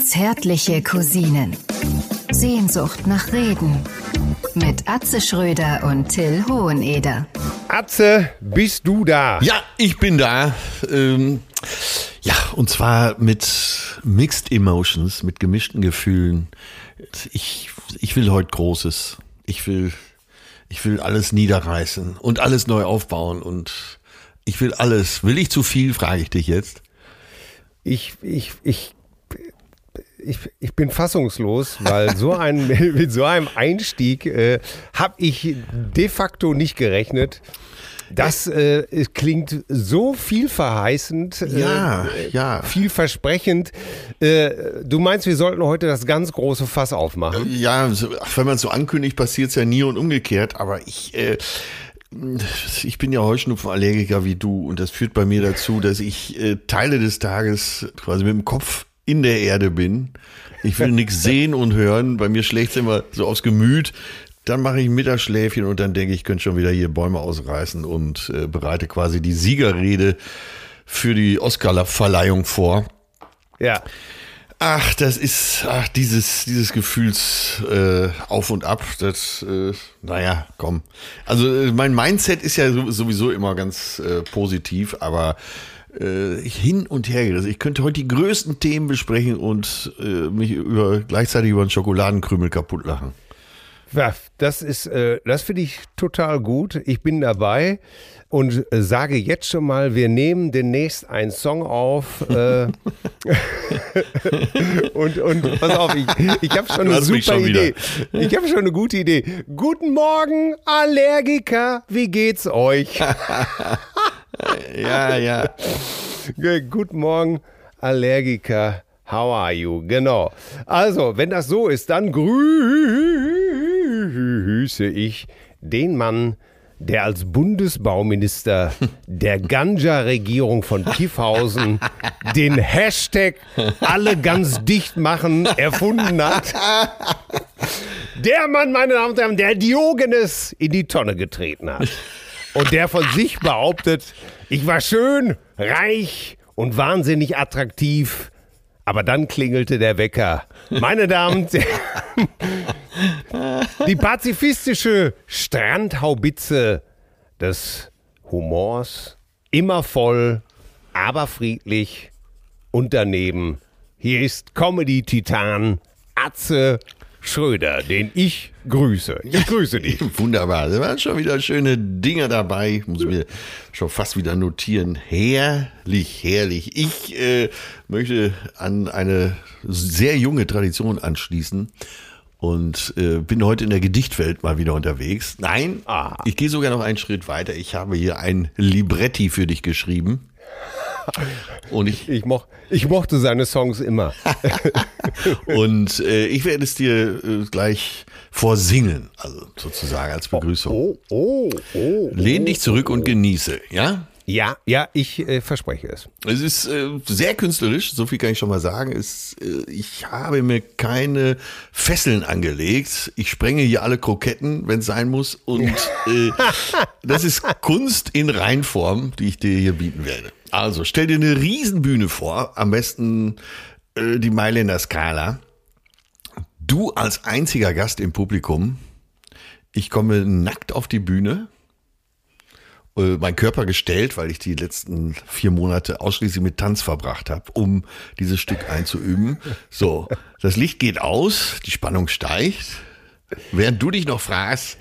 Zärtliche Cousinen. Sehnsucht nach Reden. Mit Atze Schröder und Till Hoheneder. Atze, bist du da? Ja, ich bin da. Ähm, ja, und zwar mit Mixed Emotions, mit gemischten Gefühlen. Ich, ich will heute Großes. Ich will, ich will alles niederreißen und alles neu aufbauen und ich will alles. Will ich zu viel, frage ich dich jetzt. Ich, ich, ich, ich, ich bin fassungslos, weil so ein, mit so einem Einstieg äh, habe ich de facto nicht gerechnet. Das äh, klingt so vielverheißend, Ja, äh, ja. vielversprechend. Äh, du meinst, wir sollten heute das ganz große Fass aufmachen? Ja, so- ach, wenn man es so ankündigt, passiert es ja nie und umgekehrt. Aber ich, äh, ich bin ja Heuschnupfenallergiker wie du und das führt bei mir dazu, dass ich äh, Teile des Tages quasi mit dem Kopf in der Erde bin. Ich will nichts sehen und hören. Bei mir schlägt es immer so aufs Gemüt. Dann mache ich ein Mittagsschläfchen und dann denke ich, ich könnte schon wieder hier Bäume ausreißen und äh, bereite quasi die Siegerrede für die Oscar-Verleihung vor. Ja. Ach, das ist, ach, dieses, dieses Gefühls äh, auf und ab, das, äh, naja, komm. Also äh, mein Mindset ist ja so- sowieso immer ganz äh, positiv, aber äh, hin und her. Also ich könnte heute die größten Themen besprechen und äh, mich über gleichzeitig über einen Schokoladenkrümel kaputt lachen. Das ist, äh, das finde ich total gut. Ich bin dabei und äh, sage jetzt schon mal, wir nehmen demnächst einen Song auf. Äh, und, und pass auf, ich, ich habe schon Du eine super schon wieder. Idee. Ich habe schon eine gute Idee. Guten Morgen, Allergiker. Wie geht's euch? Ja, ja. Guten Morgen, Allergiker. How are you? Genau. Also, wenn das so ist, dann grüße ich den Mann, der als Bundesbauminister der Ganja-Regierung von Kiffhausen den Hashtag alle ganz dicht machen erfunden hat. Der Mann, meine Damen und Herren, der Diogenes in die Tonne getreten hat. Und der von sich behauptet, ich war schön, reich und wahnsinnig attraktiv. Aber dann klingelte der Wecker. Meine Damen und Herren, die pazifistische Strandhaubitze des Humors, immer voll, aber friedlich und daneben. Hier ist Comedy-Titan Atze Schröder, den ich grüße. Ich grüße dich. Wunderbar. Da waren schon wieder schöne Dinge dabei. Muss mir schon fast wieder notieren. Herrlich, herrlich. Ich äh, möchte an eine sehr junge Tradition anschließen und äh, bin heute in der Gedichtwelt mal wieder unterwegs. Nein, Ah. ich gehe sogar noch einen Schritt weiter. Ich habe hier ein Libretti für dich geschrieben. Und ich, Ich, moch, ich mochte seine Songs immer. und äh, ich werde es dir äh, gleich vorsingen, also sozusagen als Begrüßung. Oh, oh, oh. Lehn dich zurück und genieße, ja? Ja, ja, ich äh, verspreche es. Es ist äh, sehr künstlerisch, so viel kann ich schon mal sagen. Es, äh, ich habe mir keine Fesseln angelegt. Ich sprenge hier alle Kroketten, wenn es sein muss. Und äh, das ist Kunst in Reinform, die ich dir hier bieten werde. Also stell dir eine Riesenbühne vor, am besten äh, die Mailänder Skala. Du als einziger Gast im Publikum. Ich komme nackt auf die Bühne mein Körper gestellt, weil ich die letzten vier Monate ausschließlich mit Tanz verbracht habe, um dieses Stück einzuüben. So, das Licht geht aus, die Spannung steigt. Während du dich noch fragst,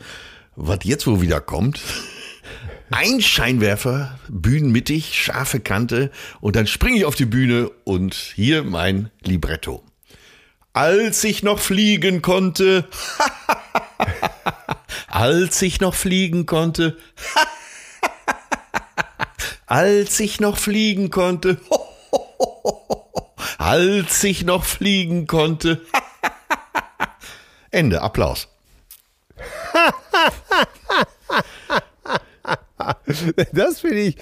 was jetzt wohl wieder kommt, ein Scheinwerfer, bühnenmittig, scharfe Kante und dann springe ich auf die Bühne und hier mein Libretto. Als ich noch fliegen konnte, als ich noch fliegen konnte, als ich noch fliegen konnte, als ich noch fliegen konnte. Ende, Applaus. Das finde ich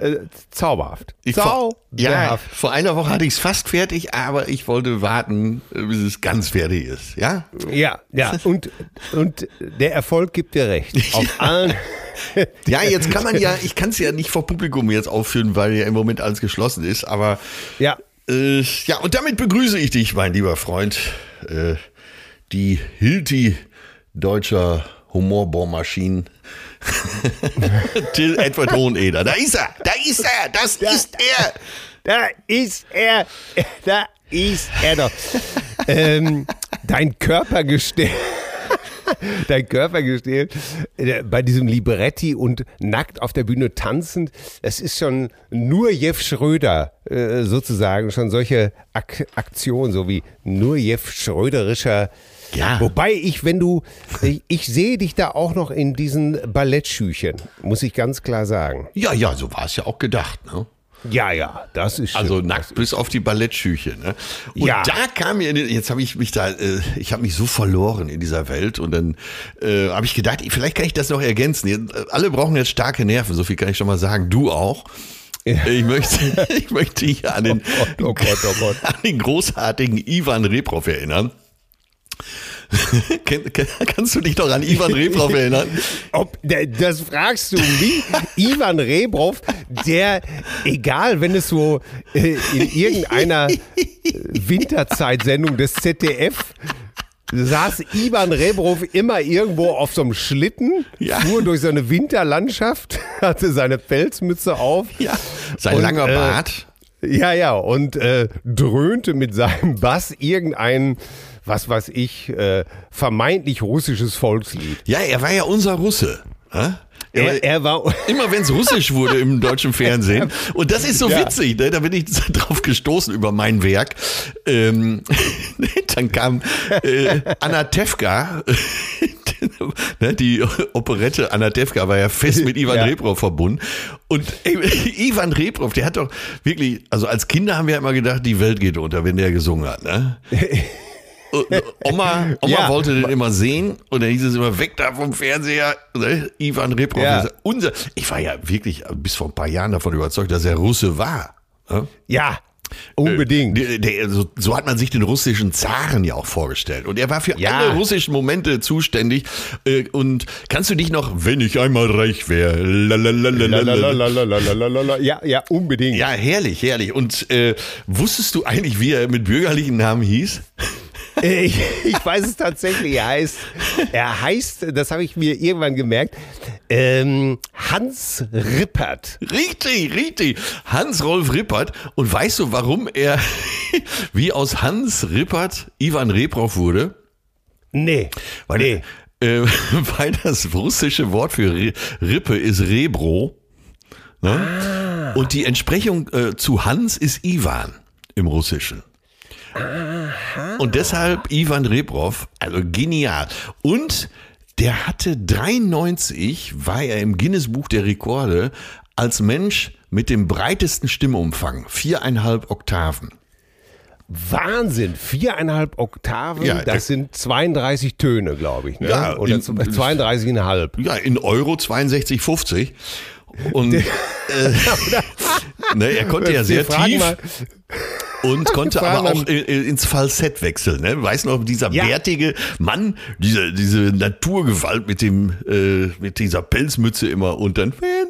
äh, zauberhaft. Ich vor, ja, Zauberhaft. vor einer Woche hatte ich es fast fertig, aber ich wollte warten, äh, bis es ganz fertig ist. Ja? Ja, ja. Und, und der Erfolg gibt dir recht. Auf allen. Ja, jetzt kann man ja, ich kann es ja nicht vor Publikum jetzt aufführen, weil ja im Moment alles geschlossen ist, aber Ja. Äh, ja, und damit begrüße ich dich, mein lieber Freund. Äh, die Hilti deutscher Humorbohrmaschinen. Till Edward Hoheneder. Da ist er, da ist er, das Da- ist er. Da ist er, da ist er doch. ähm, dein Körpergestell. Dein Körpergestell äh, bei diesem Libretti und nackt auf der Bühne tanzend, das ist schon nur Jeff Schröder äh, sozusagen, schon solche Ak Aktionen, so wie nur Jeff Schröderischer. Ja. Wobei ich, wenn du, ich, ich sehe dich da auch noch in diesen Ballettschüchen, muss ich ganz klar sagen. Ja, ja, so war es ja auch gedacht. Ne? Ja, ja, das ist Also schön. nackt bis auf die Ballettschüche. Ne? Und Ja. da kam mir, jetzt habe ich mich da, äh, ich habe mich so verloren in dieser Welt und dann äh, habe ich gedacht, vielleicht kann ich das noch ergänzen. Äh, alle brauchen jetzt starke Nerven, so viel kann ich schon mal sagen. Du auch. Ich möchte, ich möchte hier an den, Oh Gott, oh Gott, oh Gott. an den großartigen Ivan Reprov erinnern. Kannst du dich noch an Ivan Reprov erinnern? Ob, das fragst du mich? Ivan Rebrov, der, egal, wenn es so äh, in irgendeiner äh, Winterzeitsendung des ZDF saß Ivan Rebrov immer irgendwo auf so einem Schlitten, Ja. fuhr durch so eine Winterlandschaft, hatte seine Pelzmütze auf. Ja. Sein Und, langer äh, Bart. Ja, ja, und äh, dröhnte mit seinem Bass irgendein, was weiß ich, äh, vermeintlich russisches Volkslied. Ja, er war ja unser Russe. hä? Er war- Er, war. Immer wenn es russisch wurde im deutschen Fernsehen. Und das ist so Ja. witzig, ne? da bin ich drauf gestoßen über mein Werk. Ähm, dann kam äh, Anna Tefka, ne, die Operette Anna Tefka war ja fest mit Ivan Ja. Reprov verbunden. Und ey, Ivan Reprov, der hat doch wirklich, also als Kinder haben wir immer gedacht, die Welt geht unter, wenn der gesungen hat. Ne? Oma, Oma Ja. wollte den immer sehen und dann hieß es immer weg da vom Fernseher. Ne? Ivan Reprov, Ja. unser. Ich war ja wirklich bis vor ein paar Jahren davon überzeugt, dass er Russe war. Ne? Ja, unbedingt. Der, der, so, so hat man sich den russischen Zaren ja auch vorgestellt. Und er war für Ja. alle russischen Momente zuständig. Äh, Und kannst du dich noch, wenn ich einmal reich wäre. Ja, ja, unbedingt. ja, herrlich, herrlich. Und äh, wusstest du eigentlich, wie er mit bürgerlichen Namen hieß? Ich, ich weiß es tatsächlich. Er heißt, er heißt, das habe ich mir irgendwann gemerkt, ähm, Hans Rippert. Richtig, richtig. Hans-Rolf Rippert. Und weißt du, warum er wie aus Hans Rippert Ivan Reprov wurde? Nee. Weil, nee. äh, weil das russische Wort für Ri- Rippe ist Rebro. Ne? Und die Entsprechung äh, zu Hans ist Ivan im Russischen. Und deshalb Ivan Reprov, also genial. Und der hatte 93, war er im Guinness Buch der Rekorde als Mensch mit dem breitesten Stimmumfang, viereinhalb Oktaven. Wahnsinn. Viereinhalb Oktaven, Ja, das sind 32 Töne, glaube ich. Ne? Ja, Oder in- 32,5. Ja, in Euro 62,50. Und äh, ne, er konnte ja sehr tief mal- und konnte aber auch ins Falsett wechseln. Ne? Weißt du noch, dieser Ja. bärtige Mann, diese, diese Naturgewalt mit dem, äh, mit dieser Pelzmütze immer und dann, wenn er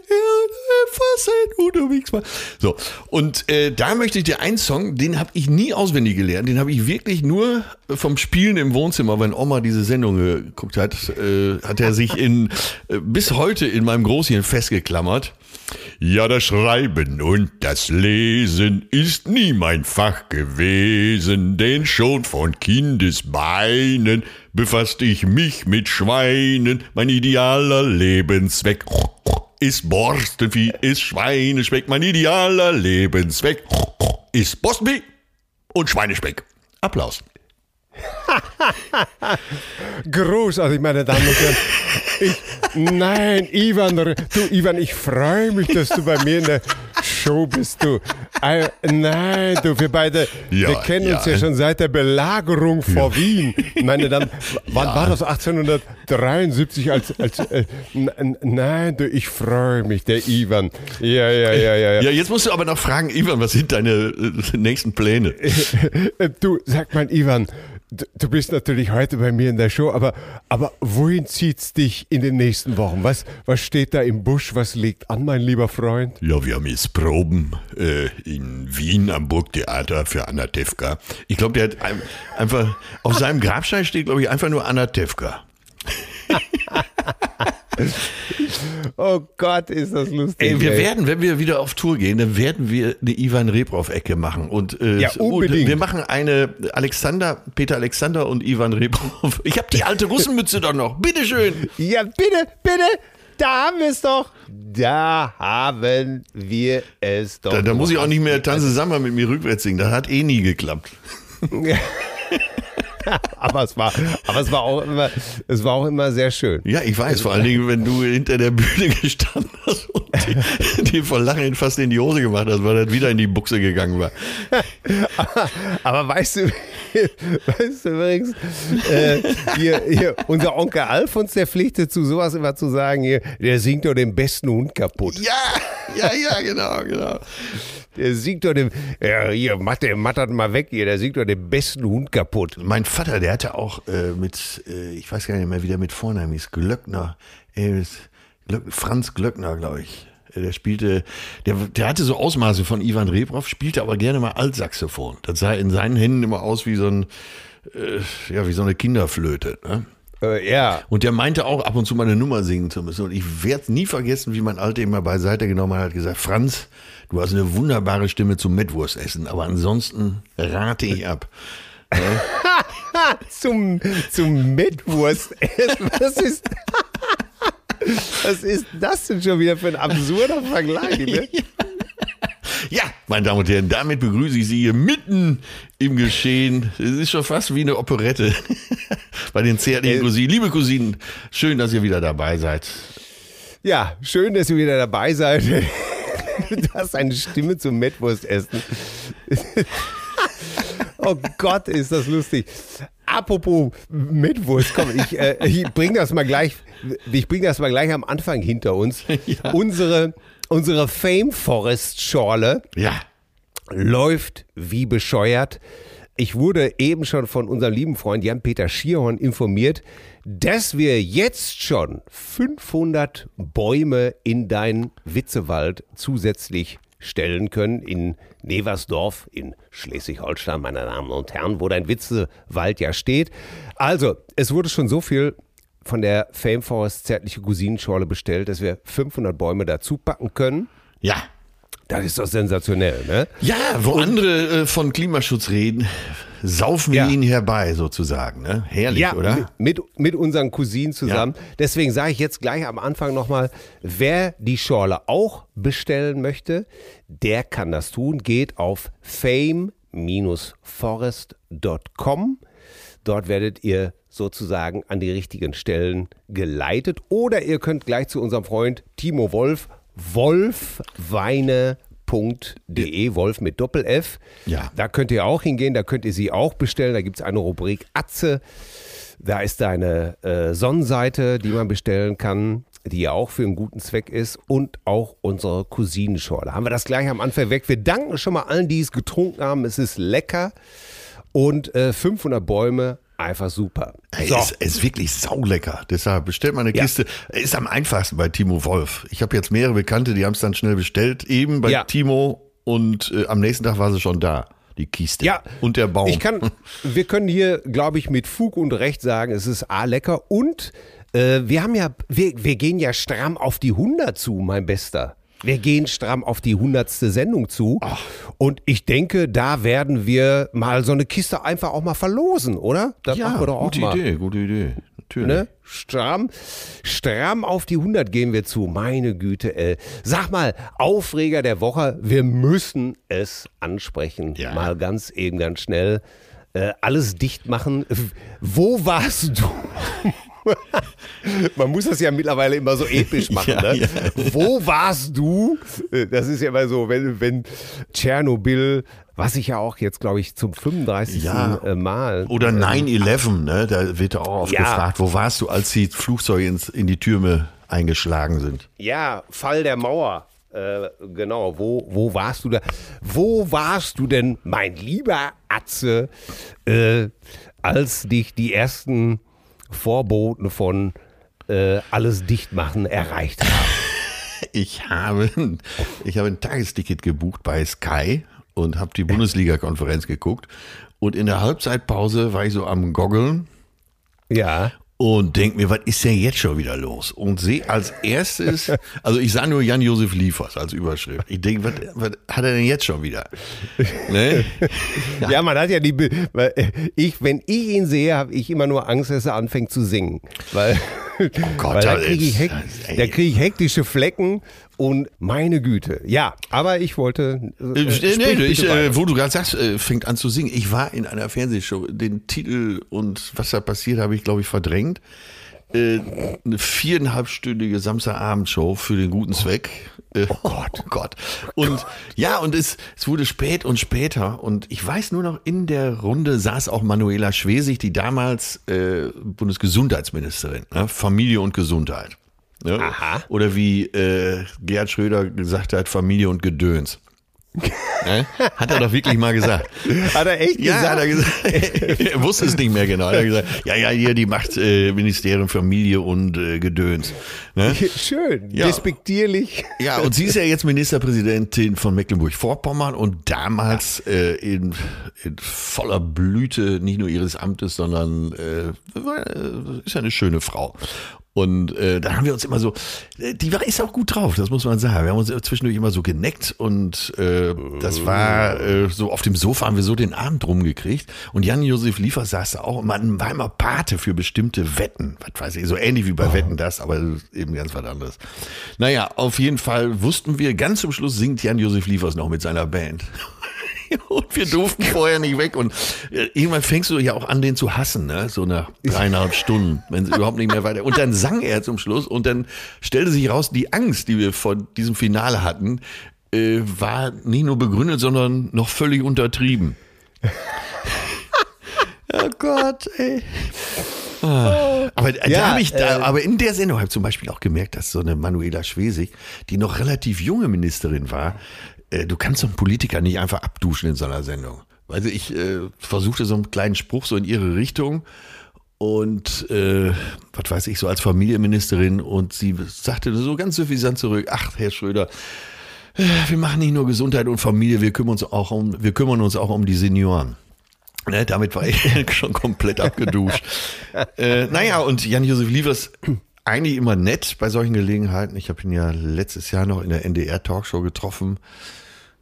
Falsett unterwegs war. So, und äh, da möchte ich dir einen Song, den habe ich nie auswendig gelernt, den habe ich wirklich nur vom Spielen im Wohnzimmer, wenn Oma diese Sendung geguckt hat, äh, hat er sich in, äh, bis heute in meinem Großhirn festgeklammert. Ja, das Schreiben und das Lesen ist nie mein Fach gewesen, denn schon von Kindesbeinen befasste ich mich mit Schweinen. Mein idealer Lebenszweck ist Borstenvieh, ist Schweinespeck. Mein idealer Lebenszweck ist Borstenvieh und Schweinespeck. Applaus. Großartig, meine Damen und Herren. Ich, nein, Ivan, du Ivan, ich freue mich, dass du bei mir in der Show bist, du. Äh, nein, du, wir beide, Ja, wir kennen uns ja. ja schon seit der Belagerung vor Wien. Meine Damen, wann Ja. war das? 1873 als, als äh, nein, du, ich freue mich, der Ivan. Ja, ja, ja, ja. ja. Ja, jetzt musst du aber noch fragen, Ivan, was sind deine äh, nächsten Pläne? Äh, Du, sag mal, Ivan, du, bist natürlich heute bei mir in der Show, aber, aber wohin zieht's dich in den nächsten Wochen? Was, was steht da im Busch? Was liegt an, mein lieber Freund? Ja, wir haben jetzt Proben äh, in Wien am Burgtheater für Anatevka. Ich glaube, der hat ein, einfach, auf seinem Grabstein steht, glaube ich, einfach nur Anatevka. Oh Gott, ist das lustig. Ey, wir ey. werden, wenn wir wieder auf Tour gehen, dann werden wir eine Ivan Rebrov-Ecke machen. Und, äh, Ja, unbedingt. Und wir machen eine Alexander, Peter Alexander und Ivan Rebrov. Ich habe die alte Russenmütze doch noch. Bitteschön. Ja, bitte, bitte. Da haben wir es doch. Da haben wir es doch. Da, da muss ich auch nicht mehr Tanzen. Tanze Samba mit mir rückwärts singen. Das hat eh nie geklappt. aber es war, aber es war auch immer, es war auch immer sehr schön. Ja, ich weiß, vor allen Dingen, wenn du hinter der Bühne gestanden hast und die, die vor Lachen fast in die Hose gemacht hast, weil das wieder in die Buchse gegangen war. Aber, aber weißt du, weißt du übrigens, äh, hier, hier, unser Onkel Alfons, der pflichtet zu sowas immer zu sagen, hier, der singt doch den besten Hund kaputt. Ja, ja, ja, genau, genau. Der singt doch den, ja, hier, mach, der, das mal weg hier, der singt doch den besten Hund kaputt. Mein Vater, der hatte auch äh, mit, äh, ich weiß gar nicht mehr, wie der mit Vornamen hieß, Glöckner, äh, Franz Glöckner, glaube ich. Äh, Der spielte, der, der hatte so Ausmaße von Ivan Rebrov, spielte aber gerne mal Altsaxophon. Das sah in seinen Händen immer aus wie so ein, äh, ja, wie so eine Kinderflöte. Ne? Äh, ja, Und der meinte auch ab und zu mal eine Nummer singen zu müssen. Und ich werde nie vergessen, wie mein Alter immer beiseite genommen hat, hat gesagt, Franz, du hast eine wunderbare Stimme zum Mettwurstessen, aber ansonsten rate ich ab. zum, zum Mettwurst. Was ist, was ist das denn schon wieder für ein absurder Vergleich? Ne? Ja, meine Damen und Herren, damit begrüße ich Sie hier mitten im Geschehen. Es ist schon fast wie eine Operette bei den zärtlichen Äh. Cousinen. Liebe Cousinen, schön, dass ihr wieder dabei seid. Ja, schön, dass ihr wieder dabei seid. Du hast eine Stimme zum Mettwurst essen. Oh Gott, ist das lustig. Apropos Mettwurst, komm, ich, äh, ich bring das mal gleich, ich bring das mal gleich am Anfang hinter uns. Unsere, unsere Fame Forest Schorle Ja, läuft wie bescheuert. Ich wurde eben schon von unserem lieben Freund Jan-Peter Schierhorn informiert, dass wir jetzt schon 500 Bäume in deinen Witzewald zusätzlich stellen können in Neversdorf in Schleswig-Holstein, meine Damen und Herren, wo dein Witzewald ja steht. Also, es wurde schon so viel von der Fame Forest zärtliche Cousinenschorle bestellt, dass wir 500 Bäume dazu packen können. ja. Das ist doch sensationell, ne? Ja, wo andere äh, von Klimaschutz reden, saufen wir Ja. ihn herbei sozusagen. Ne? Herrlich, Ja, oder? Mit, mit unseren Cousinen zusammen. Deswegen sage ich jetzt gleich am Anfang nochmal, wer die Schorle auch bestellen möchte, der kann das tun. Geht auf fame-forest.com. Dort werdet ihr sozusagen an die richtigen Stellen geleitet. Oder ihr könnt gleich zu unserem Freund Timo Wolf, wolfweine.de, Wolf mit Doppel-F. Ja. Da könnt ihr auch hingehen, da könnt ihr sie auch bestellen. Da gibt es eine Rubrik Atze. Da ist eine äh, Sonnenseite, die man bestellen kann, die ja auch für einen guten Zweck ist. Und auch unsere Cousinenschorle. Haben wir das gleich am Anfang weg. Wir danken schon mal allen, die es getrunken haben. Es ist lecker. Und äh, 500 Bäume, einfach super. Ey, So. Es es ist wirklich saulecker. Deshalb bestellt mal eine Ja. Kiste. Ist am einfachsten bei Timo Wolf. Ich habe jetzt mehrere Bekannte, die haben es dann schnell bestellt. Eben bei Ja. Timo und äh, am nächsten Tag war sie schon da. Die Kiste. Ja, Und der Baum. Ich kann, wir können hier, glaube ich, mit Fug und Recht sagen, es ist A lecker und äh, wir haben ja, wir, wir gehen ja stramm auf die 100 zu, mein Bester. Wir gehen stramm auf die 100. Sendung zu. Und ich denke, da werden wir mal so eine Kiste einfach auch mal verlosen, oder? Das ja, machen wir doch auch gute mal. Idee, gute Idee. Natürlich. Ne? Stramm, stramm auf die 100 gehen wir zu. Meine Güte, ey. Sag mal, Aufreger der Woche, wir müssen es ansprechen. Ja. Mal ganz eben, ganz schnell. Äh, alles dicht machen. Wo warst du? Man muss das ja mittlerweile immer so episch machen. Ja, ne? ja. Wo warst du? Äh, Das ist ja immer so, wenn, wenn Tschernobyl, was ich ja auch jetzt, glaube ich, zum 35. Ja. äh, Mal. Oder 9-11, ne? Da wird auch oft gefragt, wo warst du, als die Flugzeuge ins, in die Türme eingeschlagen sind? Ja, Fall der Mauer. Äh, genau, wo, wo warst du da? Wo warst du denn, mein lieber Atze, äh, als dich die ersten Vorboten von äh, alles dicht machen erreicht haben? Ich habe, ich habe ein Tagesticket gebucht bei Sky und habe die Bundesliga-Konferenz geguckt. Und in der Halbzeitpause war ich so am Goggeln Ja. Und denk mir, was ist denn jetzt schon wieder los? Und sehe als erstes, also ich sah nur Jan-Josef Liefers als Überschrift. Ich denke, was, was hat er denn jetzt schon wieder? Ne? Ja. man hat ja die. Be weil, äh, ich, wenn ich ihn sehe, habe ich immer nur Angst, dass er anfängt zu singen. Weil, Gott, weil da kriege ich, ist- hek ey. da krieg ich hektische Flecken und meine Güte. Ja, aber ich wollte. Äh, Äh, sprich nee, ich, äh, wo du gerade sagst, äh, fängt an zu singen. Ich war in einer Fernsehshow. Den Titel und was da passiert, habe ich, glaube ich, verdrängt. Äh, eine viereinhalbstündige Samstagabendshow für den guten Zweck. Äh, oh Gott, oh Gott. Und ja, und es, es wurde spät und später. Und ich weiß nur noch, in der Runde saß auch Manuela Schwesig, die damals äh, Bundesgesundheitsministerin, ne? Familie und Gesundheit. Ne? Aha. Oder wie äh, Gerhard Schröder gesagt hat, Familie und Gedöns. Ne? Hat er doch wirklich mal gesagt. Hat er echt Ja, gesagt? hat er gesagt. er wusste es nicht mehr genau. Hat er gesagt, ja, ja, hier, die macht äh, Ministerium Familie und äh, Gedöns. Ne? Schön, Ja. despektierlich. Ja, und sie ist ja jetzt Ministerpräsidentin von Mecklenburg-Vorpommern und damals äh, in, in voller Blüte nicht nur ihres Amtes, sondern äh, äh, ist ja eine schöne Frau. Und äh, da haben wir uns immer so, äh, die war ist auch gut drauf, das muss man sagen. Wir haben uns zwischendurch immer so geneckt und äh, das war äh, so auf dem Sofa haben wir so den Abend rumgekriegt. Und Jan-Josef Liefer saß da auch und man war immer Pate für bestimmte Wetten. Was weiß ich, so ähnlich wie bei Wetten das, aber eben ganz was anderes. Naja, auf jeden Fall wussten wir, ganz zum Schluss singt Jan-Josef Liefers noch mit seiner Band. Und wir durften vorher nicht weg. Und äh, irgendwann fängst du ja auch an, den zu hassen, ne? So nach dreieinhalb Stunden, wenn es überhaupt nicht mehr weiter. Und dann sang er zum Schluss und dann stellte sich raus, die Angst, die wir vor diesem Finale hatten, äh, war nicht nur begründet, sondern noch völlig untertrieben. oh Gott, ey. Ah. Aber da Ja, habe ich da, äh, aber in der Sendung habe ich zum Beispiel auch gemerkt, dass so eine Manuela Schwesig, die noch relativ junge Ministerin war, äh, du kannst so einen Politiker nicht einfach abduschen in so einer Sendung. Also ich äh, versuchte so einen kleinen Spruch so in ihre Richtung und äh, was weiß ich, so als Familienministerin und sie sagte so ganz suffisant zurück, ach Herr Schröder, äh, wir machen nicht nur Gesundheit und Familie, wir kümmern uns auch um, wir kümmern uns auch um die Senioren. Ne, damit war ich schon komplett abgeduscht. äh, naja, und Jan-Josef Liefers, eigentlich immer nett bei solchen Gelegenheiten. Ich habe ihn ja letztes Jahr noch in der NDR-Talkshow getroffen.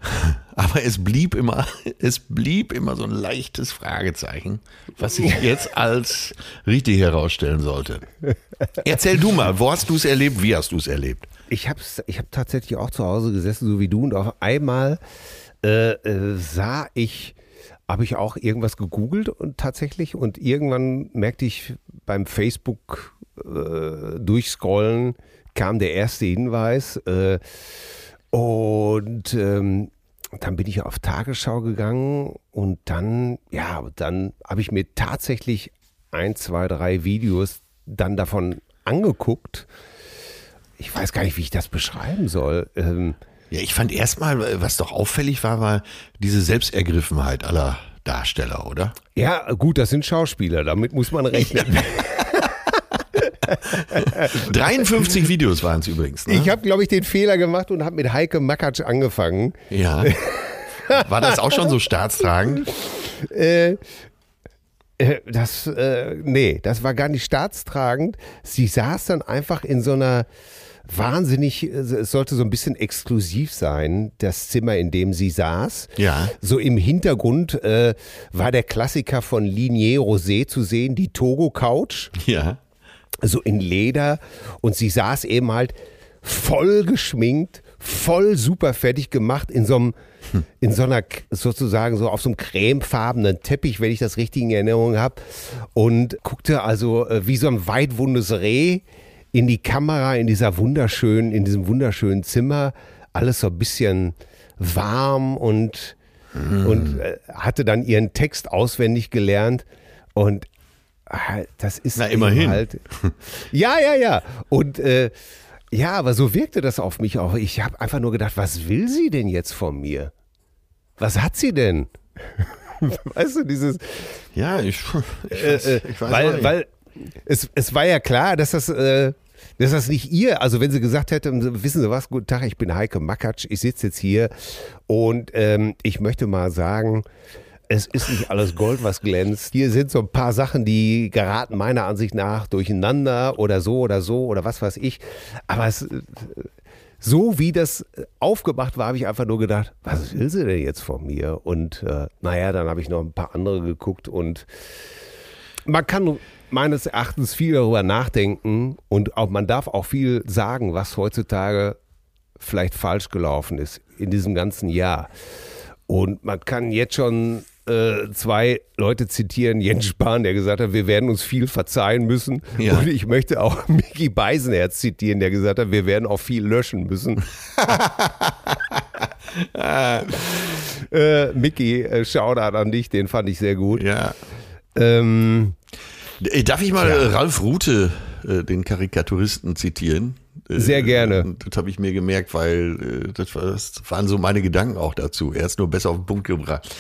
Aber es blieb immer, es blieb immer so ein leichtes Fragezeichen, was sich jetzt als richtig herausstellen sollte. Erzähl du mal, wo hast du es erlebt? Wie hast du es erlebt? Ich habe ich hab tatsächlich auch zu Hause gesessen, so wie du, und auf einmal äh, äh, sah ich, habe ich auch irgendwas gegoogelt und tatsächlich, und irgendwann merkte ich beim Facebook äh, durchscrollen, kam der erste Hinweis. Äh, und ähm, dann bin ich auf Tagesschau gegangen und dann, ja, dann habe ich mir tatsächlich ein, zwei, drei Videos dann davon angeguckt. Ich weiß gar nicht, wie ich das beschreiben soll. Ähm, Ja, ich fand erstmal, was doch auffällig war, war diese Selbstergriffenheit aller Darsteller, oder? ja, gut, das sind Schauspieler, damit muss man rechnen. 53 Videos waren es übrigens. Ne? Ich habe, glaube ich, den Fehler gemacht und habe mit Heike Makatsch angefangen. ja. War das auch schon so staatstragend? Äh, äh, das, äh, nee, das war gar nicht staatstragend. Sie saß dann einfach in so einer wahnsinnig, äh, es sollte so ein bisschen exklusiv sein, das Zimmer, in dem sie saß. Ja. So im Hintergrund äh, war der Klassiker von Linier Rosé zu sehen, die Togo Couch. Ja. so in Leder und sie saß eben halt voll geschminkt, voll super fertig gemacht in so einem in so einer sozusagen so auf so einem cremefarbenen Teppich, wenn ich das richtig in Erinnerung habe und guckte also äh, wie so ein weitwundes Reh in die Kamera in dieser wunderschönen in diesem wunderschönen Zimmer, alles so ein bisschen warm und und äh, hatte dann ihren Text auswendig gelernt und ah, das ist Na, immerhin. halt ja, ja, ja. Und äh, ja, aber so wirkte das auf mich auch. Ich habe einfach nur gedacht, was will sie denn jetzt von mir? Was hat sie denn? weißt du, dieses. Ja, ich, ich Äh, weiß, äh, ich weiß weil, weil es, es war ja klar, dass das, äh, das nicht ihr, also wenn sie gesagt hätten, wissen Sie was, guten Tag, ich bin Heike Makatsch, ich sitze jetzt hier und ähm, ich möchte mal sagen, es ist nicht alles Gold, was glänzt. Hier sind so ein paar Sachen, die geraten meiner Ansicht nach durcheinander oder so oder so oder was weiß ich. Aber es, so wie das aufgemacht war, habe ich einfach nur gedacht, was will sie denn jetzt von mir? Und äh, naja, dann habe ich noch ein paar andere geguckt und man kann meines Erachtens viel darüber nachdenken und auch man darf auch viel sagen, was heutzutage vielleicht falsch gelaufen ist in diesem ganzen Jahr. Und man kann jetzt schon äh, zwei Leute zitieren, Jens Spahn, der gesagt hat, wir werden uns viel verzeihen müssen. Ja. Und ich möchte auch Mickey Beisenherz zitieren, der gesagt hat, wir werden auch viel löschen müssen. äh, Mickey, äh, Shoutout an dich, den fand ich sehr gut. ja. Ähm, Äh, Darf ich mal Tja. äh, Ralf Rute, äh, den Karikaturisten, zitieren? Äh, Sehr gerne. äh, Das habe ich mir gemerkt, weil äh, das, war, das waren so meine Gedanken auch dazu. Er ist nur besser auf den Punkt gebracht.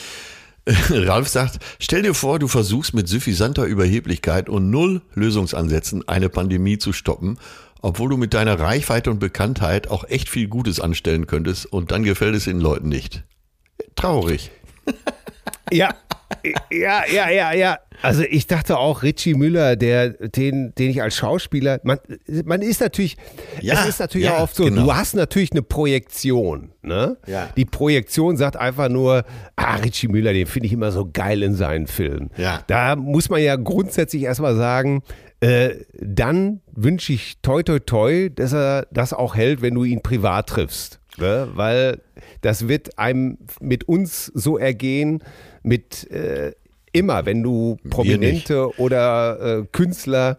Ralf sagt, stell dir vor, du versuchst mit suffisanter Überheblichkeit und null Lösungsansätzen eine Pandemie zu stoppen, obwohl du mit deiner Reichweite und Bekanntheit auch echt viel Gutes anstellen könntest und dann gefällt es den Leuten nicht. Traurig. Ja, ja, ja, ja, ja. Also ich dachte auch, Richie Müller, der, den, den ich als Schauspieler, man, man ist natürlich, Ja, es ist natürlich ja, auch oft so, genau. du hast natürlich eine Projektion, ne? Ja. Die Projektion sagt einfach nur, ah, Richie Müller, den finde ich immer so geil in seinen Filmen. Ja. Da muss man ja grundsätzlich erstmal sagen, äh, dann wünsche ich toi toi toi, dass er das auch hält, wenn du ihn privat triffst. Ne? Weil das wird einem mit uns so ergehen, mit äh, immer, wenn du Prominente oder äh, Künstler,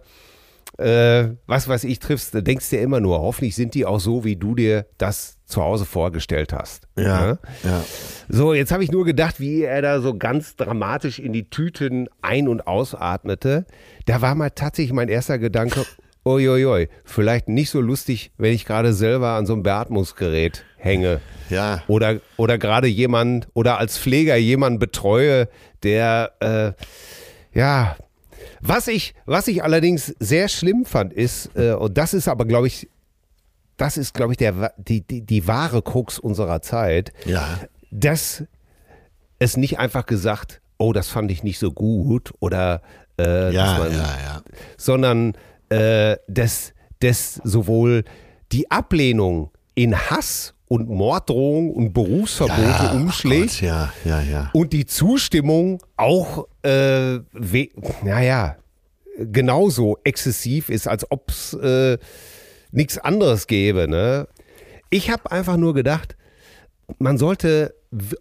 äh, was weiß ich, triffst, denkst du dir immer nur, hoffentlich sind die auch so, wie du dir das zu Hause vorgestellt hast. Ne? ja. So, jetzt habe ich nur gedacht, wie er da so ganz dramatisch in die Tüten ein- und ausatmete. Da war mal tatsächlich mein erster Gedanke, uiuiui, vielleicht nicht so lustig, wenn ich gerade selber an so einem Beatmungsgerät hänge. Ja. Oder, oder gerade jemand, oder als Pfleger jemanden betreue, der, äh, ja, was ich, was ich allerdings sehr schlimm fand, ist, äh, und das ist aber, glaube ich, das ist, glaube ich, der, die, die, die wahre Krux unserer Zeit, Ja. dass es nicht einfach gesagt, oh, das fand ich nicht so gut oder äh, Ja, man, ja, ja. sondern äh, dass, dass sowohl die Ablehnung in Hass und Morddrohung und Berufsverbote ja, umschlägt Gott, ja, ja, ja. und die Zustimmung auch, äh, naja, genauso exzessiv ist, als ob es äh, nichts anderes gäbe. Ne? Ich habe einfach nur gedacht, man sollte,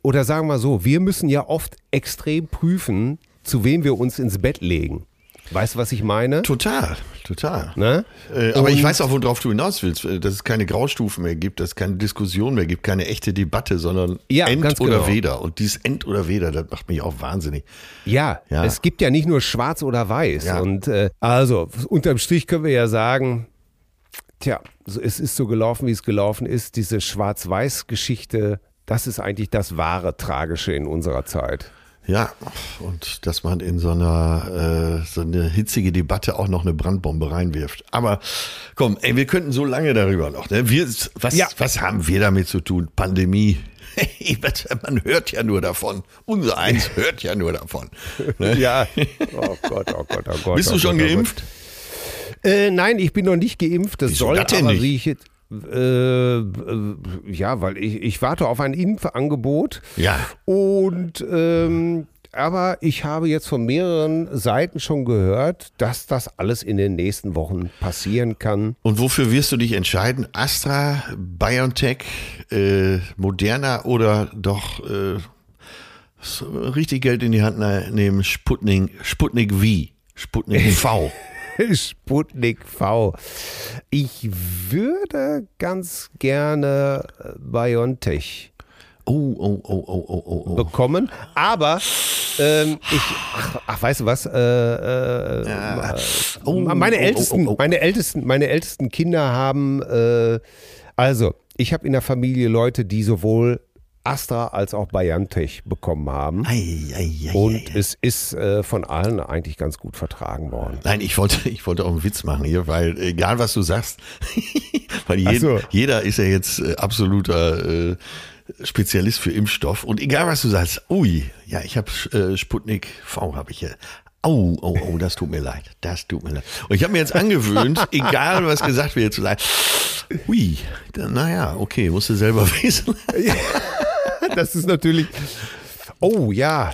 oder sagen wir so, wir müssen ja oft extrem prüfen, zu wem wir uns ins Bett legen. Weißt du, was ich meine? Total, total. Ne? Äh, aber ich weiß auch, worauf du hinaus willst, äh, dass es keine Graustufen mehr gibt, dass es keine Diskussion mehr gibt, keine echte Debatte, sondern Ja, End oder genau. Weder. Und dieses End oder Weder, das macht mich auch wahnsinnig. Ja, Ja. es gibt ja nicht nur schwarz oder weiß. Ja. Und äh, also, unterm Strich können wir ja sagen, tja, es ist so gelaufen, wie es gelaufen ist. Diese Schwarz-Weiß-Geschichte, das ist eigentlich das wahre Tragische in unserer Zeit. Ja, und dass man in so einer äh, so eine hitzige Debatte auch noch eine Brandbombe reinwirft. Aber komm, ey, wir könnten so lange darüber noch. Ne? Wir, was, Ja. was haben wir damit zu tun? Pandemie. Man hört ja nur davon. Unser Eins hört ja nur davon. Ne? Ja, oh Gott, oh Gott, oh Gott. Bist oh du schon Gott, oh geimpft? Gott. Äh, nein, ich bin noch nicht geimpft. Das Wieso soll das aber nicht? ich jetzt. Äh, äh, ja, weil ich, ich warte auf ein Impfangebot. Ja. Und ähm, aber ich habe jetzt von mehreren Seiten schon gehört, dass das alles in den nächsten Wochen passieren kann. Und wofür wirst du dich entscheiden? Astra, BioNTech, äh, Moderna oder doch äh, richtig Geld in die Hand ne- nehmen? Sputnik, Sputnik V, Sputnik V. Sputnik V. Ich würde ganz gerne äh, BioNTech Oh, oh, oh, oh, oh, oh, oh. bekommen, aber ähm, ich, ach, ach, weißt du was? Äh, äh, Oh, meine oh, oh, ältesten, oh, oh. meine ältesten, meine ältesten Kinder haben, äh, also ich habe in der Familie Leute, die sowohl Astra als auch BioNTech bekommen haben. Ei, ei, ei, Und es ist äh, von allen eigentlich ganz gut vertragen worden. Nein, ich wollte, ich wollte auch einen Witz machen hier, weil egal was du sagst, weil jed, so. jeder ist ja jetzt äh, absoluter äh, Spezialist für Impfstoff und egal was du sagst, ui, ja, ich habe äh, Sputnik V habe ich hier. Au, oh, oh, das tut mir leid, das tut mir leid. Und ich habe mir jetzt angewöhnt, egal was gesagt wird, zu sagen, ui, da- naja, okay, musst du selber wissen. Das ist natürlich. Oh ja.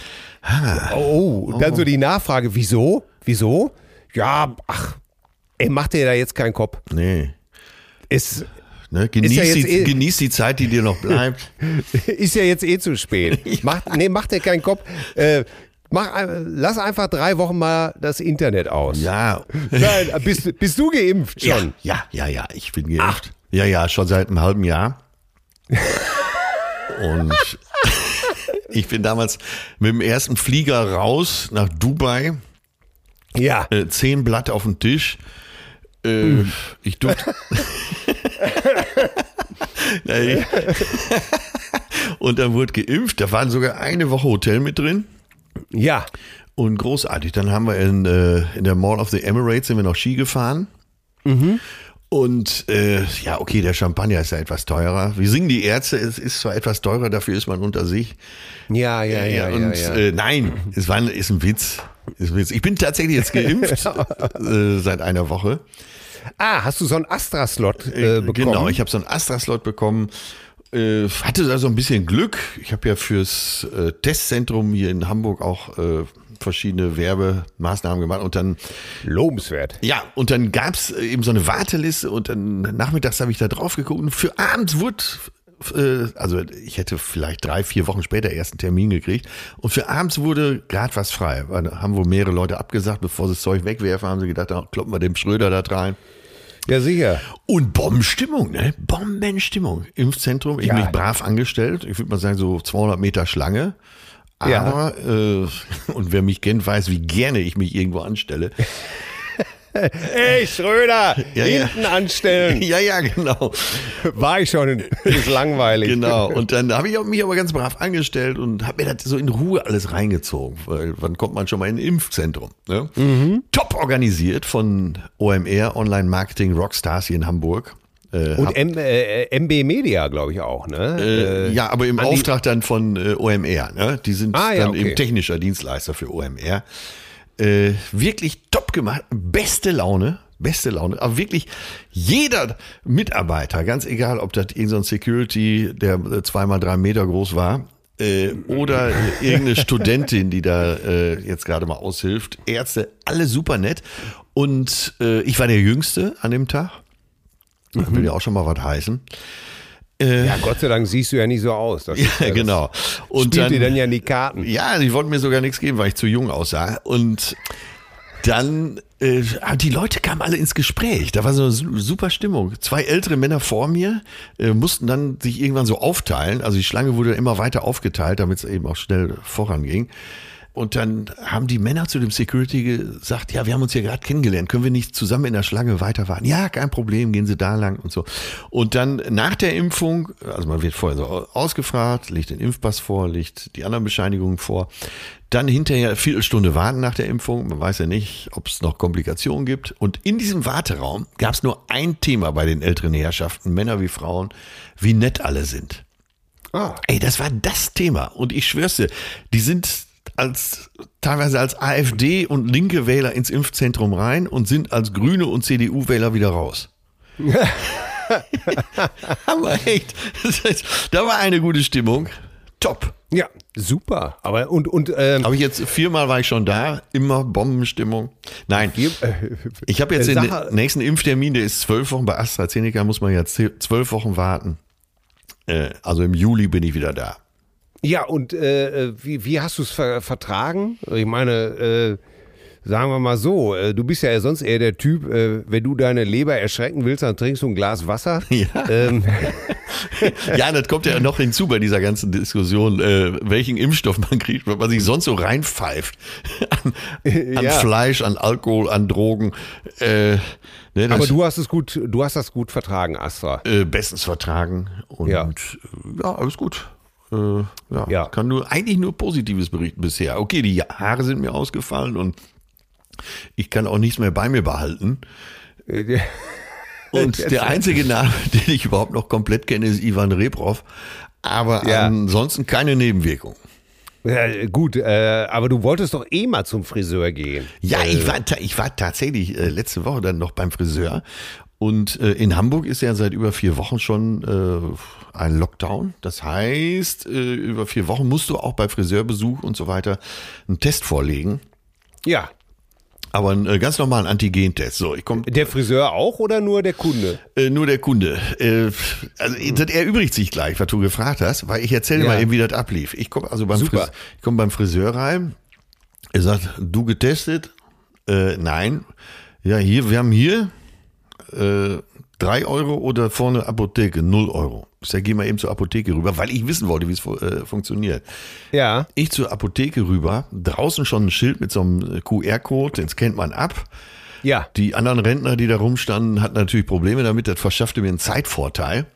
Oh, und dann so die Nachfrage, wieso? Wieso? Ja, ach, ey, mach dir da jetzt keinen Kopf. Nee. Es Ne, genieß, ja die, eh- genieß die Zeit, die dir noch bleibt. ist ja jetzt eh zu spät. Mach, nee, mach dir keinen Kopf. Äh, mach, lass einfach drei Wochen mal das Internet aus. Ja, Nein, bist, bist du geimpft schon? Ja, ja, ja, ja, ich bin geimpft. Ja, ja, schon seit einem halben Jahr. Und ich bin damals mit dem ersten Flieger raus nach Dubai, Ja. äh, zehn Blatt auf dem Tisch. Äh, Ich durfte. Und dann wurde geimpft. Da waren sogar eine Woche Hotel mit drin. Ja. Und großartig. Dann haben wir in, äh, in der Mall of the Emirates sind wir noch Ski gefahren. Und äh, ja, okay, der Champagner ist ja etwas teurer. Wir singen die Ärzte, es ist zwar etwas teurer, dafür ist man unter sich. Ja, ja, ja, ja. und ja. Äh, nein, es war ein, ist ein Witz. Ist ein Witz. Ich bin tatsächlich jetzt geimpft äh, seit einer Woche. ah, hast du so einen Astra-Slot äh, bekommen? Genau, ich habe so einen Astra-Slot bekommen. Äh, hatte da so ein bisschen Glück. Ich habe ja fürs äh, Testzentrum hier in Hamburg auch äh, verschiedene Werbemaßnahmen gemacht und dann Lobenswert. Ja, und dann gab's äh, eben so eine Warteliste und dann nachmittags habe ich da drauf geguckt und für abends wurde, äh, also ich hätte vielleicht drei, vier Wochen später erst einen Termin gekriegt und für abends wurde gerade was frei. Da haben wohl mehrere Leute abgesagt, bevor sie das Zeug wegwerfen, haben sie gedacht, da kloppen wir dem Schröder da rein. Ja, sicher. Und Bombenstimmung, ne? Bombenstimmung. Impfzentrum, ich Ja. mich brav angestellt. Ich würde mal sagen, so 200 Meter Schlange. Ja. Aber, äh, und wer mich kennt, weiß, wie gerne ich mich irgendwo anstelle. Ey, Schröder, Ja, ja. hinten anstellen. ja, ja, genau. War ich schon. Ist langweilig. Genau. Und dann habe ich mich aber ganz brav angestellt und habe mir das so in Ruhe alles reingezogen. Weil wann kommt man schon mal in ein Impfzentrum? Ne? Top organisiert von OMR, Online Marketing Rockstars hier in Hamburg. Äh, Und M, äh, MB Media, glaube ich auch, ne? äh, ja, aber im Auftrag dann von äh, OMR. Ne? Die sind Ah, ja, dann okay. eben technischer Dienstleister für OMR. Äh, wirklich top gemacht. Beste Laune. Beste Laune. Aber wirklich jeder Mitarbeiter, ganz egal, ob das irgendein Security, der äh, zweimal drei Meter groß war, äh, oder irgendeine Studentin, die da äh, jetzt gerade mal aushilft. Ärzte, alle super nett. Und äh, ich war der Jüngste an dem Tag. Das will ja auch schon mal was heißen. Ja, Gott sei Dank siehst du ja nicht so aus. Das ist Ja, das genau. Und spielt dir dann ja in die Karten. ja, die wollten mir sogar nichts geben, weil ich zu jung aussah. Und dann, äh, die Leute kamen alle ins Gespräch. Da war so eine su- super Stimmung. Zwei ältere Männer vor mir äh, mussten dann sich irgendwann so aufteilen. Also die Schlange wurde immer weiter aufgeteilt, damit es eben auch schnell voranging. Und dann haben die Männer zu dem Security gesagt, ja, wir haben uns hier gerade kennengelernt, können wir nicht zusammen in der Schlange weiter warten? Ja, kein Problem, gehen Sie da lang und so. Und dann nach der Impfung, also man wird vorher so ausgefragt, legt den Impfpass vor, legt die anderen Bescheinigungen vor. Dann hinterher eine Viertelstunde warten nach der Impfung. Man weiß ja nicht, ob es noch Komplikationen gibt. Und in diesem Warteraum gab es nur ein Thema bei den älteren Herrschaften, Männer wie Frauen, wie nett alle sind. Ah. Ey, das war das Thema. Und ich schwör's dir, die sind als teilweise als AfD und linke Wähler ins Impfzentrum rein und sind als Grüne und CDU-Wähler wieder raus. Aber echt, das heißt, da war eine gute Stimmung. Top. Ja, super. Aber und, und ähm, Habe ich jetzt viermal war ich schon da, immer Bombenstimmung. Nein, ich habe jetzt äh, den nächsten Impftermin, der ist zwölf Wochen bei AstraZeneca, muss man jetzt zwölf Wochen warten. Äh, Also im Juli bin ich wieder da. Ja, und äh, wie, wie hast du es ver vertragen? Ich meine, äh, sagen wir mal so, äh, du bist ja sonst eher der Typ, äh, wenn du deine Leber erschrecken willst, dann trinkst du ein Glas Wasser. Ja. Ähm, Ja, das kommt ja noch hinzu bei dieser ganzen Diskussion, äh, welchen Impfstoff man kriegt, was man sich sonst so reinpfeift. An, an Ja. Fleisch, an Alkohol, an Drogen. Äh, ne, das, aber du hast es gut, du hast das gut vertragen, Astra. äh, bestens vertragen. Und Ja. ja, ja alles gut. Äh, ja, Ja. kann nur eigentlich nur Positives berichten bisher. Okay, die Haare sind mir ausgefallen und ich kann auch nichts mehr bei mir behalten. Und der einzige Name, den ich überhaupt noch komplett kenne, ist Ivan Rebrov. Aber Ja. ansonsten keine Nebenwirkung. Ja, gut, äh, aber du wolltest doch eh mal zum Friseur gehen. Ja, ich war, ich war tatsächlich äh, letzte Woche dann noch beim Friseur. Und äh, in Hamburg ist ja seit über vier Wochen schon ein Lockdown. Das heißt, äh, über vier Wochen musst du auch bei Friseurbesuch und so weiter einen Test vorlegen. Ja. Aber einen äh, ganz normalen Antigentest. So, ich komme Der Friseur auch oder nur der Kunde? äh, nur der Kunde. Äh, also das erübrigt sich gleich, was du gefragt hast, weil ich erzähle Ja. mal eben, wie das ablief. Ich komme also beim Super. Friseur, ich komme beim Friseur rein. Er sagt, du getestet? Äh, nein. Ja, hier, wir haben hier äh, drei Euro oder vorne Apotheke, null Euro. Sage, geh mal eben zur Apotheke rüber, weil ich wissen wollte, wie es äh, funktioniert. Ja. Ich zur Apotheke rüber, draußen schon ein Schild mit so einem äh, QR-Code, den scannt man ab. Ja. Die anderen Rentner, die da rumstanden, hatten natürlich Probleme damit. Das verschaffte mir einen Zeitvorteil,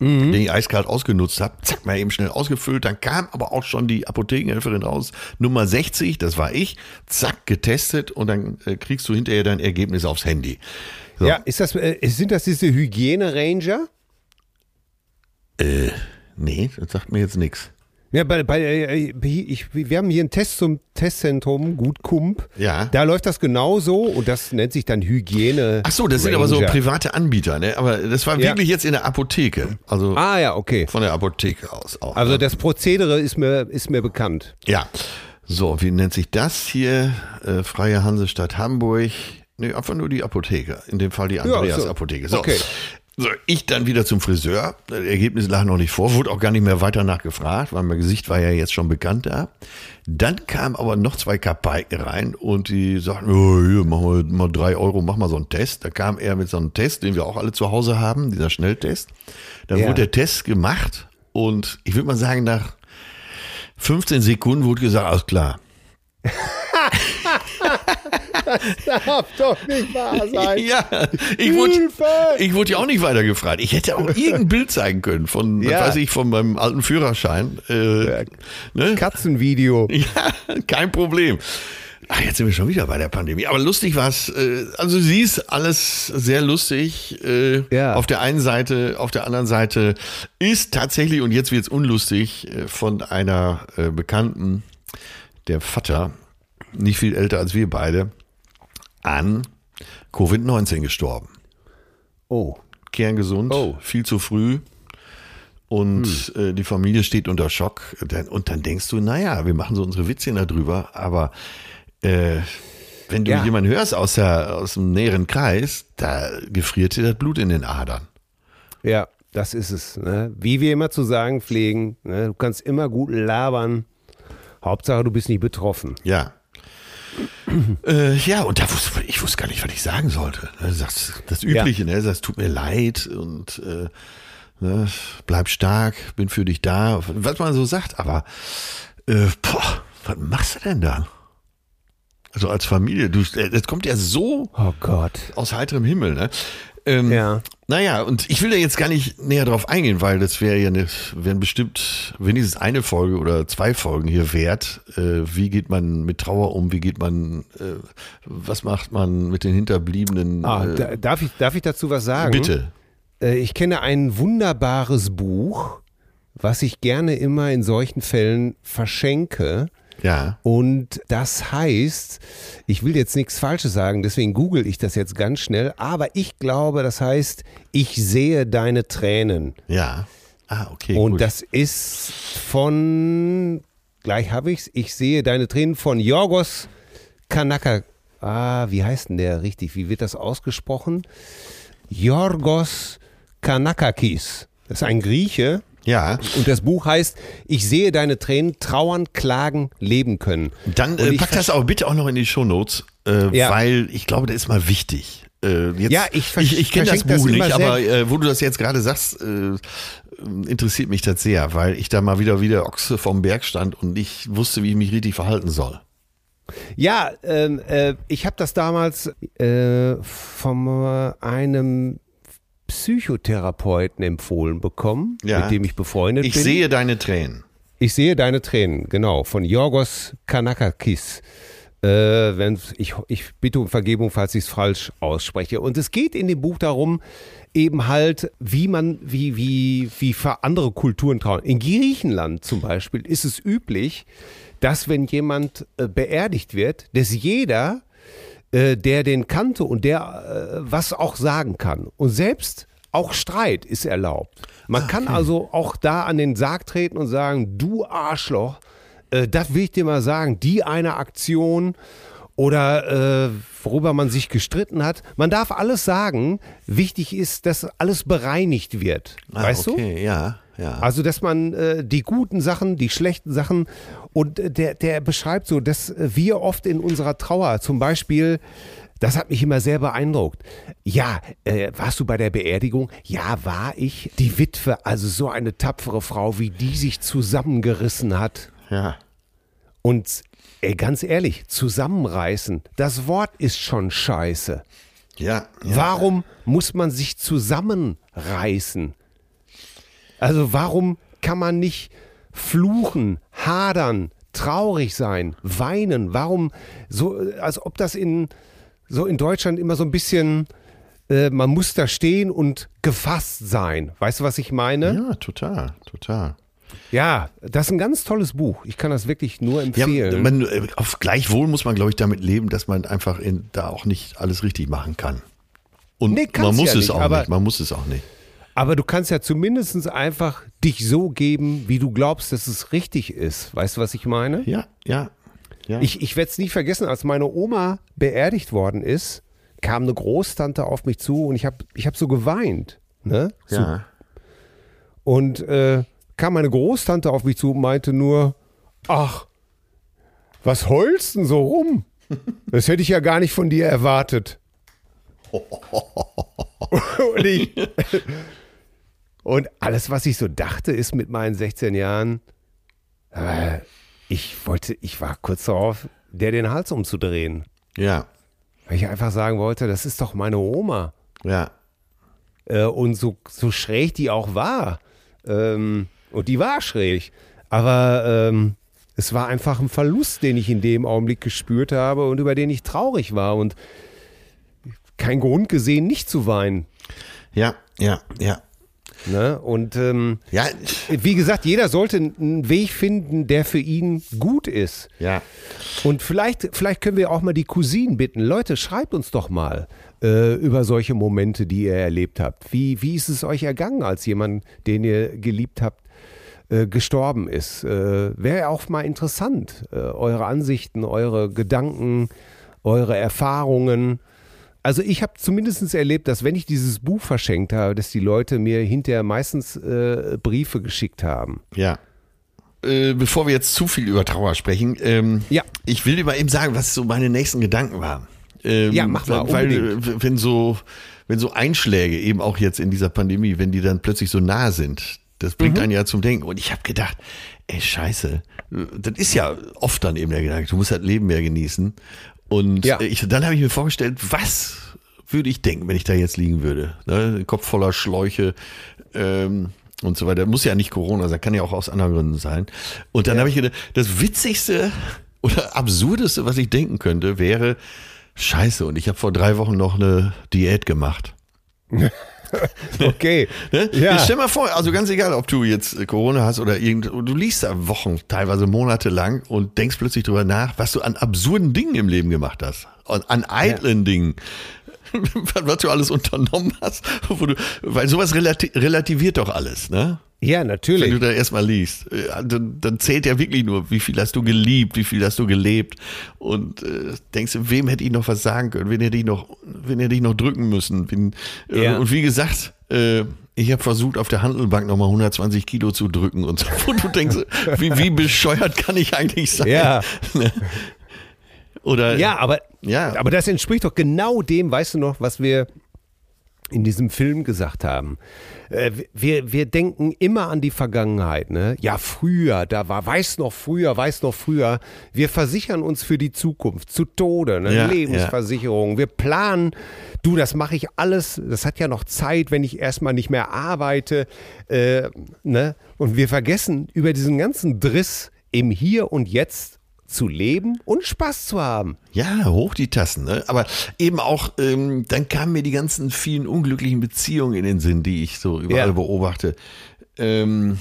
den ich eiskalt ausgenutzt habe. Zack, mal eben schnell ausgefüllt. Dann kam aber auch schon die Apothekenhelferin raus. Nummer 60, das war ich. Zack, getestet und dann äh, kriegst du hinterher dein Ergebnis aufs Handy. So. Ja, ist das, äh, sind das diese Hygiene-Ranger? Nee, das sagt mir jetzt nichts. Ja, bei, bei, äh, ich, wir haben hier einen Test zum Testzentrum, Gut Kump. Ja. Da läuft das genauso und das nennt sich dann Hygiene. Ach so, das sind aber so Ranger. private Anbieter, ne? Aber das war Ja. wirklich jetzt in der Apotheke. Also Ah ja, okay. von der Apotheke aus auch. Also ne? das Prozedere ist mir, ist mir bekannt. Ja. So, wie nennt sich das hier? Äh, Freie Hansestadt Hamburg. Nee, einfach nur die Apotheke. In dem Fall die Andreas so. Apotheke. So. Okay. So, ich dann wieder zum Friseur. Das Ergebnis lag noch nicht vor, wurde auch gar nicht mehr weiter nachgefragt, weil mein Gesicht war ja jetzt schon bekannt da. Dann kamen aber noch zwei Kapaiken rein und die sagten, oh, hier, machen wir mal drei Euro, mach mal so einen Test. Da kam er mit so einem Test, den wir auch alle zu Hause haben, dieser Schnelltest. Dann Ja. wurde der Test gemacht und ich würde mal sagen, nach 15 Sekunden wurde gesagt, alles klar. Darf doch nicht wahr Ja, ich wurde, ich wurde ja auch nicht weiter gefragt. Ich hätte auch irgendein Bild zeigen können von, Ja. weiß ich, von meinem alten Führerschein. Äh, ne? Katzenvideo. Ja, kein Problem. Ach, jetzt sind wir schon wieder bei der Pandemie. Aber lustig war es. Äh, also sie ist alles sehr lustig. Äh, Ja. Auf der einen Seite, auf der anderen Seite ist tatsächlich, und jetzt wird es unlustig, äh, von einer äh, Bekannten, der Vater, nicht viel älter als wir beide, an Covid-19 gestorben. Oh. Kerngesund, Oh. viel zu früh. Und äh, die Familie steht unter Schock. Und dann denkst du, naja, wir machen so unsere Witzchen darüber, aber äh, wenn du Ja. jemanden hörst aus, der, aus dem näheren Kreis, da gefriert dir das Blut in den Adern. Ja, das ist es. Ne? Wie wir immer zu sagen pflegen, ne? du kannst immer gut labern. Hauptsache, du bist nicht betroffen. Ja. Äh, ja, und da wusste, ich wusste gar nicht, was ich sagen sollte. Ne, Das, das Übliche, ne? Das tut mir leid und äh, ne, bleib stark, bin für dich da, was man so sagt, aber äh, boah, was machst du denn da? Also als Familie, du, äh, das kommt ja so Oh Gott. aus heiterem Himmel, ne? Ähm, Ja. Naja, und ich will da jetzt gar nicht näher drauf eingehen, weil das wäre ja eine, wären bestimmt wenigstens eine Folge oder zwei Folgen hier wert. Äh, wie geht man mit Trauer um? Wie geht man, äh, was macht man mit den Hinterbliebenen? Ah, äh, da, darf, ich, darf ich dazu was sagen? bitte. Äh, Ich kenne ein wunderbares Buch, was ich gerne immer in solchen Fällen verschenke. Ja. Und das heißt, ich will jetzt nichts Falsches sagen, deswegen google ich das jetzt ganz schnell, aber ich glaube, das heißt, ich sehe deine Tränen. Ja. Ah, okay. Und gut. das ist von, gleich habe ich's, ich sehe deine Tränen von Yorgos Kanaka. Ah, wie heißt denn der richtig? Wie wird das ausgesprochen? Yorgos Kanakakis. Das ist ein Grieche. Ja. Und das Buch heißt, ich sehe deine Tränen trauern, klagen, leben können. Dann äh, pack das aber bitte auch noch in die Shownotes, äh, Ja. weil ich glaube, das ist mal wichtig. Äh, jetzt, Ja, ich ich, ich kenne das das Buch immer nicht, aber äh, wo du das jetzt gerade sagst, äh, interessiert mich das sehr, weil ich da mal wieder wieder Ochse vom Berg stand und ich wusste, wie ich mich richtig verhalten soll. Ja, ähm, äh, ich habe das damals äh, von einem Psychotherapeuten empfohlen bekommen, Ja. mit dem ich befreundet Ich bin. sehe deine Tränen. Ich sehe deine Tränen, genau, von Yorgos Kanakakis. Äh, wenn, ich, ich bitte um Vergebung, falls ich es falsch ausspreche. Und es geht in dem Buch darum, eben halt, wie man, wie, wie, wie für andere Kulturen trauen. In Griechenland zum Beispiel ist es üblich, dass wenn jemand äh, beerdigt wird, dass jeder, äh, der den kannte und der äh, was auch sagen kann. Und selbst auch Streit ist erlaubt. Man kann also auch da an den Sarg treten und sagen, du Arschloch, äh, das will ich dir mal sagen, die eine Aktion oder äh, worüber man sich gestritten hat. Man darf alles sagen. Wichtig ist, dass alles bereinigt wird. Ah, weißt okay, du? ja, ja. Also, dass man äh, die guten Sachen, die schlechten Sachen und äh, der, der beschreibt so, dass wir oft in unserer Trauer zum Beispiel das hat mich immer sehr beeindruckt. Ja, äh, warst du bei der Beerdigung? Ja, war ich. Die Witwe, also so eine tapfere Frau, wie die sich zusammengerissen hat. ja. Und ey, ganz ehrlich, zusammenreißen, das Wort ist schon scheiße. Ja, ja. Warum muss man sich zusammenreißen? Also warum kann man nicht fluchen, hadern, traurig sein, weinen? Warum so, als ob das in so in Deutschland immer so ein bisschen, äh, man muss da stehen und gefasst sein. Weißt du, was ich meine? Ja, total, total. Ja, das ist ein ganz tolles Buch. Ich kann das wirklich nur Ja, empfehlen. man, äh, auf gleichwohl muss man, glaube ich, damit leben, dass man einfach in, da auch nicht alles richtig machen kann. Und Nee, man muss ja es nicht, auch nicht. Man muss es auch nicht. Aber du kannst ja zumindest einfach dich so geben, wie du glaubst, dass es richtig ist. Weißt du, was ich meine? Ja, ja. ja. Ich, ich werde es nie vergessen, als meine Oma beerdigt worden ist, kam eine Großtante auf mich zu und ich habe ich hab so geweint. Ne? So. ja. Und äh, kam meine Großtante auf mich zu und meinte nur, ach, was heulst denn so rum? Das hätte ich ja gar nicht von dir erwartet. und, ich, und alles, was ich so dachte, ist mit meinen 16 Jahren, äh, ich wollte, ich war kurz darauf, der den Hals umzudrehen. ja, Weil ich einfach sagen wollte, das ist doch meine Oma. ja. Äh, und so, so schräg die auch war. Ähm, und die war schräg. Aber ähm, es war einfach ein Verlust, den ich in dem Augenblick gespürt habe und über den ich traurig war. Und kein Grund gesehen, nicht zu weinen. Ja, ja, ja. Ne? Und ähm, Ja, wie gesagt, jeder sollte einen Weg finden, der für ihn gut ist. ja. Und vielleicht, vielleicht können wir auch mal die Cousinen bitten. Leute, schreibt uns doch mal äh, über solche Momente, die ihr erlebt habt. Wie, wie ist es euch ergangen, als jemand, den ihr geliebt habt, äh, gestorben ist? Äh, Wäre auch mal interessant, äh, eure Ansichten, eure Gedanken, eure Erfahrungen. Also ich habe zumindest erlebt, dass wenn ich dieses Buch verschenkt habe, dass die Leute mir hinterher meistens äh, Briefe geschickt haben. Ja. Äh, bevor wir jetzt zu viel über Trauer sprechen, ähm, Ja. ich will dir mal eben sagen, was so meine nächsten Gedanken waren. Ähm, Ja, mach mal, Weil, unbedingt. wenn so, wenn so Einschläge eben auch jetzt in dieser Pandemie, wenn die dann plötzlich so nah sind, das bringt Mhm. einen ja zum Denken. Und ich habe gedacht, ey, scheiße, das ist ja oft dann eben der Gedanke, du musst das Leben mehr genießen. Und Ja. ich, dann habe ich mir vorgestellt, was würde ich denken, wenn ich da jetzt liegen würde? Ne? Kopf voller Schläuche ähm, und so weiter. Muss ja nicht Corona sein, kann ja auch aus anderen Gründen sein. Und dann habe ich gedacht, das Witzigste oder Absurdeste, was ich denken könnte, wäre, scheiße, und ich habe vor drei Wochen noch eine Diät gemacht. Okay. Ne? Ja. Stell mal vor, also ganz egal, ob du jetzt äh, Corona hast oder irgend, du liest da Wochen, teilweise Monate lang und denkst plötzlich drüber nach, was du an absurden Dingen im Leben gemacht hast. Und an eitlen Dingen. was du alles unternommen hast. Du, weil sowas relati relativiert doch alles, ne? Ja, Wenn natürlich. du da erstmal liest, äh, dann, dann zählt ja wirklich nur, wie viel hast du geliebt, wie viel hast du gelebt und äh, denkst, du, wem hätte ich noch was sagen können, wen hätte ich noch, wen hätte ich noch drücken müssen. Wen, äh, Ja. Und wie gesagt, äh, ich habe versucht, auf der Handelbank nochmal 120 Kilo zu drücken und so. Und du denkst, wie, wie bescheuert kann ich eigentlich sein? Ja. Oder Ja, aber, Ja. aber das entspricht doch genau dem, weißt du noch, was wir in diesem Film gesagt haben. Äh, wir, wir denken immer an die Vergangenheit, ne? Ja, früher, da war, weiß noch früher, weiß noch früher. Wir versichern uns für die Zukunft zu Tode, ne? Ja, Lebensversicherung. Wir planen, du, das mache ich alles, das hat ja noch Zeit, wenn ich erstmal nicht mehr arbeite, äh, ne? Und wir vergessen über diesen ganzen Driss im Hier und Jetzt zu leben und Spaß zu haben. Ja, hoch die Tassen. Ne? Aber eben auch, ähm, dann kamen mir die ganzen vielen unglücklichen Beziehungen in den Sinn, die ich so überall Ja. beobachte, ähm,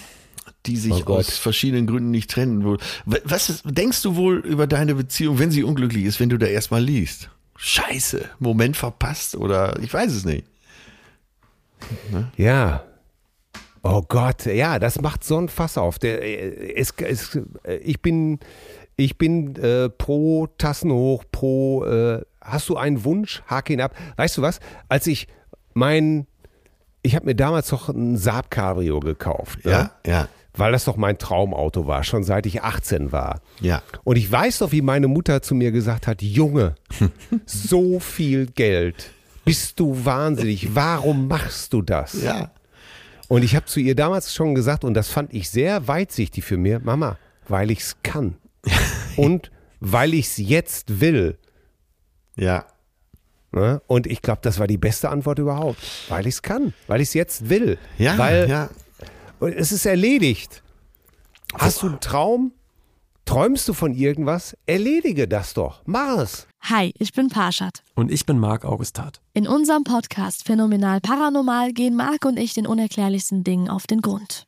die sich Oh aus verschiedenen Gründen nicht trennen. Was ist, denkst du wohl über deine Beziehung, wenn sie unglücklich ist, wenn du da erstmal liest? Scheiße, Moment verpasst oder ich weiß es nicht. Ja. Oh Gott, ja, das macht so ein Fass auf. Der, äh, es, es, äh, ich bin, ich bin äh, pro Tassen hoch, pro. Äh, hast du einen Wunsch? Hake ihn ab. Weißt du was? Als ich mein, ich habe mir damals noch ein Saab Cabrio gekauft. Ne? Ja, ja, Weil das doch mein Traumauto war, schon seit ich 18 war. ja. Und ich weiß doch, wie meine Mutter zu mir gesagt hat, Junge, so viel Geld. Bist du wahnsinnig? Warum machst du das? Ja. Und ich habe zu ihr damals schon gesagt, und das fand ich sehr weitsichtig für mir, Mama, weil ich es kann. und weil ich es jetzt will. Ja. Ne? Und ich glaube, das war die beste Antwort überhaupt. Weil ich es kann. Weil ich es jetzt will. Ja, weil ja. und es ist erledigt. Hast du einen Traum? Träumst du von irgendwas? Erledige das doch. Mach es. Hi, ich bin Parshad. Und ich bin Marc Augustat. In unserem Podcast Phänomenal Paranormal gehen Marc und ich den unerklärlichsten Dingen auf den Grund.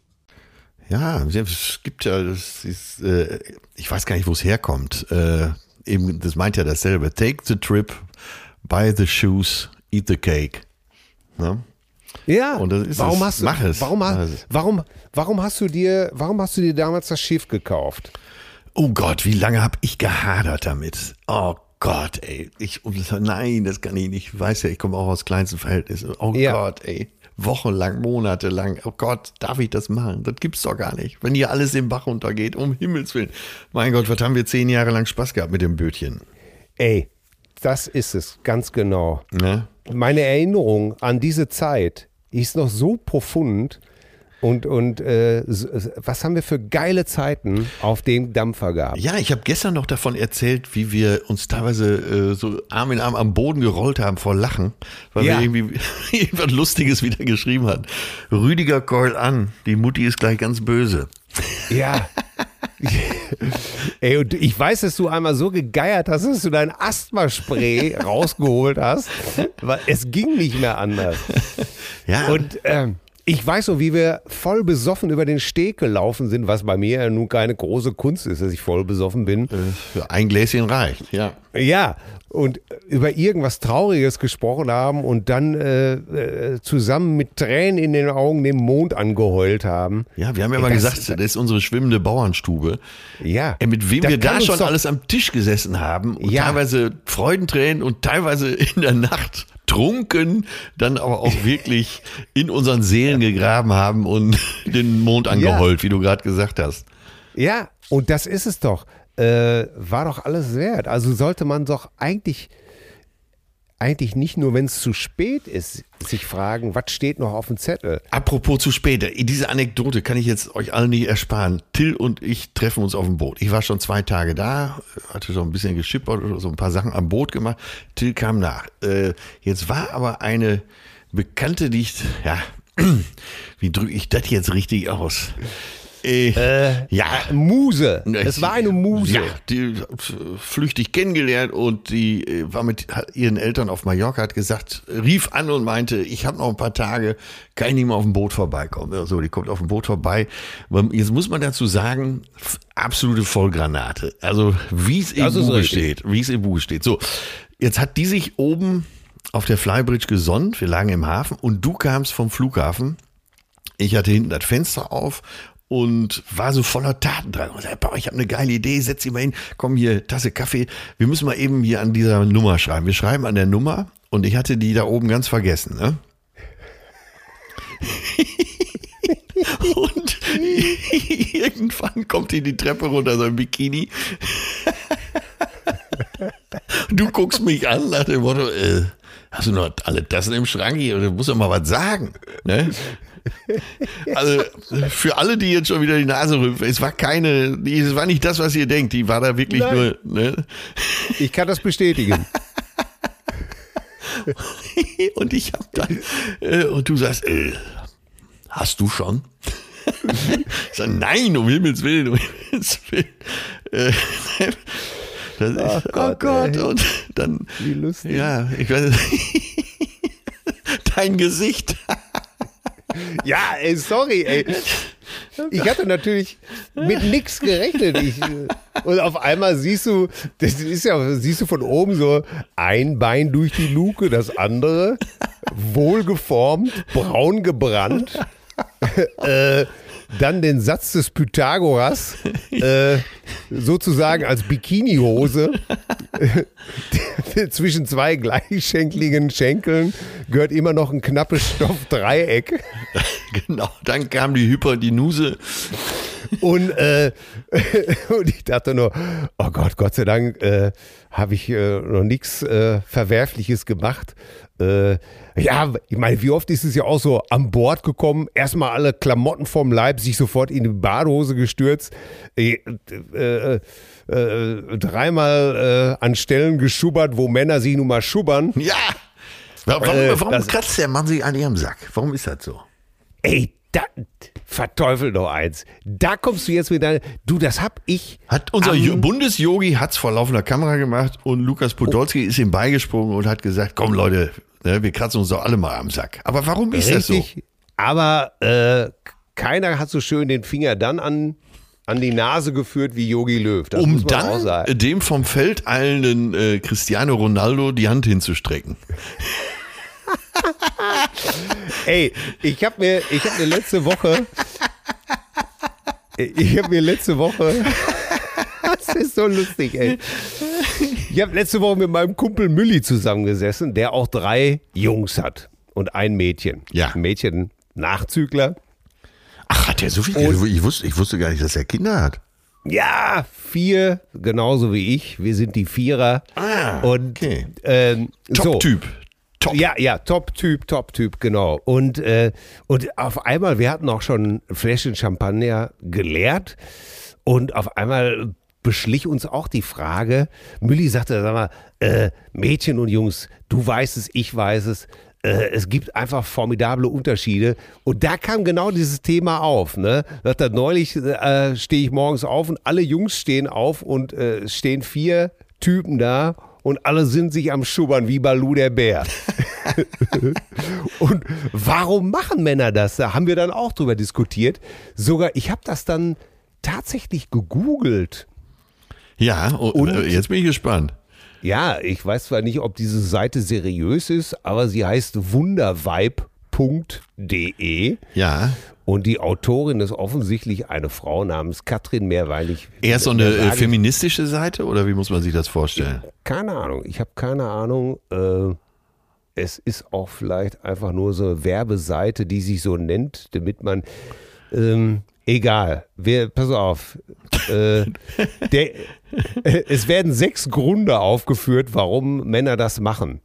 Ja, es gibt ja, ist, äh, ich weiß gar nicht, wo es herkommt. Äh, eben, das meint ja dasselbe. Take the trip, buy the shoes, eat the cake. Ne? Ja. Und das ist warum es. hast du, Mach es. Warum, Mach ha- es. warum, warum hast du dir, warum hast du dir damals das Schiff gekauft? Oh Gott, wie lange habe ich gehadert damit? Oh Gott, ey. Ich, nein, das kann ich nicht. Ich weiß ja, ich komme auch aus kleinsten Verhältnissen. Oh Ja. Gott, ey. Wochenlang, monatelang. Oh Gott, darf ich das machen? Das gibt's doch gar nicht. Wenn hier alles im Bach runtergeht, um Himmels Willen. Mein Gott, was haben wir zehn Jahre lang Spaß gehabt mit dem Bötchen? Ey, das ist es, ganz genau. Ne? Meine Erinnerung an diese Zeit ist noch so profund. Und, und äh, was haben wir für geile Zeiten auf dem Dampfer gehabt? Ja, ich habe gestern noch davon erzählt, wie wir uns teilweise äh, so Arm in Arm am Boden gerollt haben vor Lachen, weil Ja. wir irgendwie irgendwas Lustiges wieder geschrieben hatten. Rüdiger keul an, die Mutti ist gleich ganz böse. Ja. Ey, und ich weiß, dass du einmal so gegeiert hast, dass du dein Asthmaspray rausgeholt hast, weil es ging nicht mehr anders. Ja, Und ähm, ich weiß so, wie wir voll besoffen über den Steg gelaufen sind, was bei mir ja nun keine große Kunst ist, dass ich voll besoffen bin. für ein Gläschen reicht. Ja. Ja, und über irgendwas Trauriges gesprochen haben und dann äh, äh, zusammen mit Tränen in den Augen den Mond angeheult haben. Ja, wir haben ja mal das- gesagt, das ist unsere schwimmende Bauernstube. Ja. Ey, mit wem wir da schon alles am Tisch gesessen haben und Ja. teilweise Freudentränen und teilweise in der Nacht trunken, dann aber auch wirklich in unseren Seelen gegraben haben und den Mond angeheult, wie du gerade gesagt hast. Ja, und das ist es doch. Äh, war doch alles wert. Also sollte man doch eigentlich, eigentlich nicht nur, wenn es zu spät ist, sich fragen, was steht noch auf dem Zettel? Apropos zu spät, diese Anekdote kann ich jetzt euch allen nicht ersparen. Till und ich treffen uns auf dem Boot. Ich war schon zwei Tage da, hatte so ein bisschen geschippert oder so ein paar Sachen am Boot gemacht. Till kam nach. Äh, jetzt war aber eine Bekannte, die ich, ja, wie drücke ich das jetzt richtig aus? Äh, ja, Muse. Es war eine Muse. ja, die äh, flüchtig kennengelernt und die äh, war mit ihren Eltern auf Mallorca, hat gesagt, rief an und meinte, ich habe noch ein paar Tage, kann ich nicht mal auf dem Boot vorbeikommen. So, die kommt auf dem Boot vorbei. Jetzt muss man dazu sagen, absolute Vollgranate. Also wie es im richtig. steht, wie es im Buche steht. So, jetzt hat die sich oben auf der Flybridge gesonnt, wir lagen im Hafen und du kamst vom Flughafen ich hatte hinten das Fenster auf und war so voller Tatendrang. Und sagte, ich habe eine geile Idee, setz dich mal hin, komm hier, Tasse Kaffee. Wir müssen mal eben hier an dieser Nummer schreiben. Wir schreiben an der Nummer und ich hatte die da oben ganz vergessen. Ne? und irgendwann kommt die die Treppe runter, so ein Bikini. Du guckst mich an nach dem Motto, äh, hast du noch alle Tassen im Schrank hier? Du musst doch mal was sagen. Ne? Also für alle, die jetzt schon wieder die Nase rümpfen, es war keine, es war nicht das, was ihr denkt. Die war da wirklich Nein. nur. Ne? Ich kann das bestätigen. Und ich hab dann, äh, und du sagst, äh, hast du schon? Ich sag, nein, um Himmels Willen, um Himmels Willen. Äh, das ist, oh Gott, Gott, ey. und dann, Wie lustig. ja, ich weiß, dein Gesicht. Ja, ey, sorry, ey. Ich hatte natürlich mit nix gerechnet. Ich, und auf einmal siehst du, das ist ja, siehst du von oben so ein Bein durch die Luke, das andere wohlgeformt, braun gebrannt. äh, dann den Satz des Pythagoras, äh, sozusagen als Bikinihose. Zwischen zwei gleichschenkligen Schenkeln gehört immer noch ein knappes Stoffdreieck. Genau, dann kam die Hyperdinuse. Und, äh, und ich dachte nur, oh Gott, Gott sei Dank äh, habe ich äh, noch nichts äh, Verwerfliches gemacht. Äh, ja, ich meine, wie oft ist es ja auch so an Bord gekommen, erstmal alle Klamotten vom Leib, sich sofort in die Badehose gestürzt, äh, dreimal äh, an Stellen geschubbert, wo Männer sich nun mal schubbern. Ja! Warum, Äh, warum das- kratzt der Mann sich an ihrem Sack? Warum ist das so? Ey, da, verteufel doch eins. Da kommst du jetzt mit deiner, du, das hab ich. Hat unser Bundesjogi hat's vor laufender Kamera gemacht und Lukas Podolski ist ihm beigesprungen und hat gesagt, komm Leute, ne, wir kratzen uns doch alle mal am Sack. Aber warum ist das so? Richtig. Aber äh, keiner hat so schön den Finger dann an, an die Nase geführt wie Yogi Löw. Das Um dann dem vom Feld eilenden äh, Cristiano Ronaldo die Hand hinzustrecken. Ey, ich habe mir, ich habe mir letzte Woche, ich habe mir letzte Woche, das ist so lustig, ey. Ich habe letzte Woche mit meinem Kumpel Mülli zusammengesessen, der auch drei Jungs hat und ein Mädchen. Ja. Ein Mädchen Nachzügler. Ach, hat er so viel? ich, wusste, ich wusste gar nicht, dass er Kinder hat. Ja, vier, genauso wie ich. Wir sind die Vierer. Ah, und okay. ähm, so. Top-Typ. Top. Ja, ja, Top-Typ, Top-Typ, genau. Und, äh, und auf einmal, wir hatten auch schon ein Fläschchen Champagner geleert und auf einmal beschlich uns auch die Frage, Mülli sagte, sag mal, äh, Mädchen und Jungs, du weißt es, ich weiß es, es gibt einfach formidable Unterschiede. Und da kam genau dieses Thema auf. Ne? Sagt er, neulich äh, stehe ich morgens auf und alle Jungs stehen auf und äh, stehen vier Typen da und alle sind sich am Schubbern wie Balu der Bär. und warum machen Männer das? Da haben wir dann auch drüber diskutiert. Sogar, ich habe das dann tatsächlich gegoogelt. Ja, und, Und- äh, jetzt bin ich gespannt. Ja, ich weiß zwar nicht, ob diese Seite seriös ist, aber sie heißt wunderweib.de Ja. und die Autorin ist offensichtlich eine Frau namens Katrin Mehrweilig. Eher so eine äh, sage ich- feministische Seite oder wie muss man sich das vorstellen? Keine Ahnung, ich habe keine Ahnung. Äh, es ist auch vielleicht einfach nur so eine Werbeseite, die sich so nennt, damit man. Ähm, egal, wir, pass auf. Äh, der, äh, es werden sechs Gründe aufgeführt, warum Männer das machen.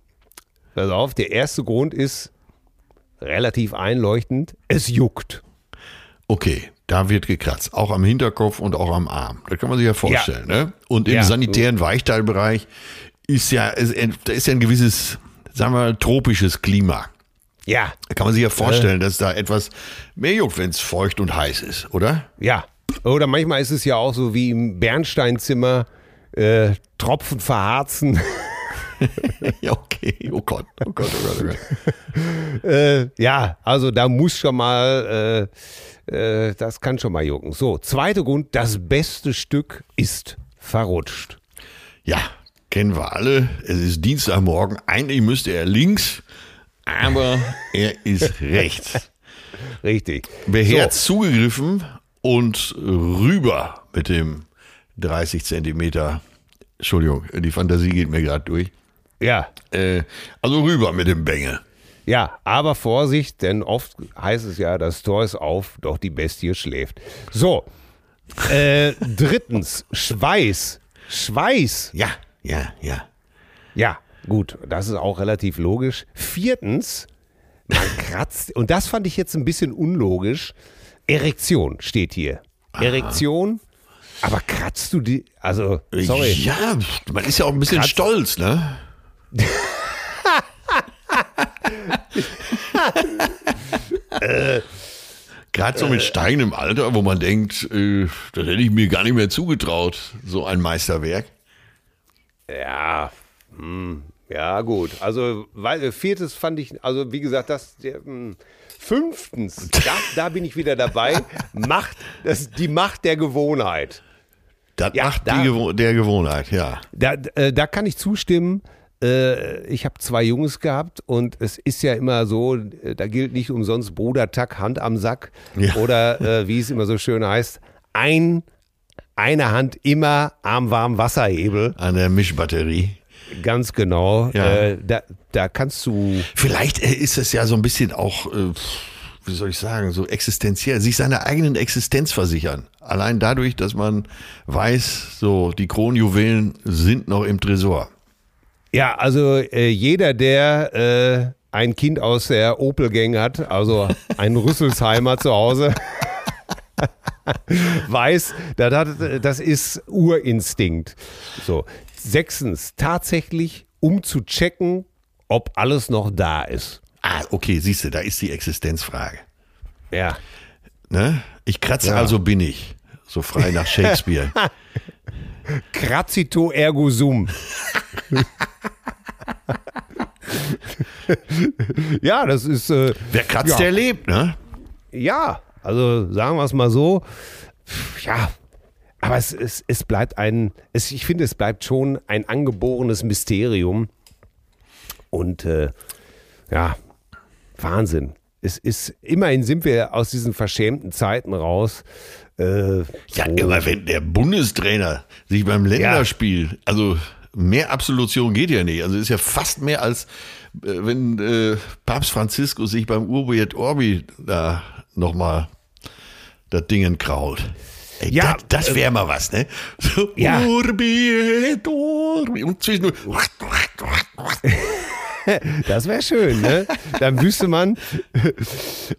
Pass auf, der erste Grund ist relativ einleuchtend: es juckt. Okay, da wird gekratzt. Auch am Hinterkopf und auch am Arm. Da kann man sich ja vorstellen. Ne? Und im Ja. sanitären Weichteilbereich ist ja, da ist ja ein gewisses, sagen wir mal, tropisches Klima. Ja, Da kann man sich ja vorstellen, dass da etwas mehr juckt, wenn es feucht und heiß ist, oder? Ja. Oder manchmal ist es ja auch so wie im Bernsteinzimmer, äh, Tropfen verharzen. ja, okay. Oh Gott, oh Gott, oh Gott, oh Gott. äh, ja, also da muss schon mal, äh, äh, das kann schon mal jucken. So, zweiter Grund, das beste Stück ist verrutscht. Ja, kennen wir alle. Es ist Dienstagmorgen. Eigentlich müsste er links, aber er ist rechts. Richtig. Beherzt zugegriffen und rüber mit dem 30 Zentimeter. Entschuldigung, die Fantasie geht mir gerade durch. Ja, Äh, also rüber mit dem Bengel. ja, aber Vorsicht, denn oft heißt es ja, das Tor ist auf, doch die Bestie schläft. So, äh, drittens, Schweiß. Schweiß. Ja, ja, ja. Ja, gut, das ist auch relativ logisch. Viertens, man kratzt, und das fand ich jetzt ein bisschen unlogisch. Erektion steht hier. Erektion, aber kratzt du die, also, sorry. Ja, man ist ja auch ein bisschen Kratz- stolz, ne? Gerade so mit steigendem Alter, wo man denkt, äh, das hätte ich mir gar nicht mehr zugetraut, so ein Meisterwerk. Ja, hm, ja, gut. Also, weil, äh, viertes fand ich, also wie gesagt, das, der, hm, fünftens, da, da bin ich wieder dabei, Macht, das, die Macht der Gewohnheit. Das Ja, macht da- die Gewo der Gewohnheit, ja. Da, äh, da kann ich zustimmen. Äh, ich habe zwei Jungs gehabt und es ist ja immer so, äh, da gilt nicht umsonst Brudertack, Hand am Sack Ja. oder äh, wie es immer so schön heißt, ein, eine Hand immer am warmen Wasserhebel, An der Mischbatterie. Ganz genau. Ja. Äh, da, da kannst du, Vielleicht äh, ist es ja so ein bisschen auch, äh, wie soll ich sagen, so existenziell, sich seiner eigenen Existenz versichern. Allein dadurch, dass man weiß, so die Kronjuwelen sind noch im Tresor. ja, also äh, jeder, der äh, ein Kind aus der Opel-Gang hat, also ein Rüsselsheimer zu Hause, weiß, das, das ist Urinstinkt. So. Sechstens, tatsächlich, um zu checken, ob alles noch da ist. Ah, okay, siehst du, da ist die Existenzfrage. Ja. Ne? Ich kratze, Ja. also bin ich. So frei nach Shakespeare. Crazito ergo sum. ja, das ist. Äh, Wer kratzt, Ja. der lebt, ne? Ja, also sagen wir es mal so. Ja, aber es, es, es bleibt ein, es, ich finde, es bleibt schon ein angeborenes Mysterium. Und äh, ja, Wahnsinn. Es ist, immerhin sind wir aus diesen verschämten Zeiten raus. Äh, Ja, immer wenn der Bundestrainer sich beim Länderspiel, also mehr Absolution geht ja nicht. Also ist ja fast mehr als äh, wenn äh, Papst Franziskus sich beim Urbi et Orbi da nochmal das Dingen kraut. Ey, Ja, das, das wäre mal was, ne? So, Ja. Urbi et Orbi. Und zwischendurch. Das wäre schön, ne? Dann wüsste man,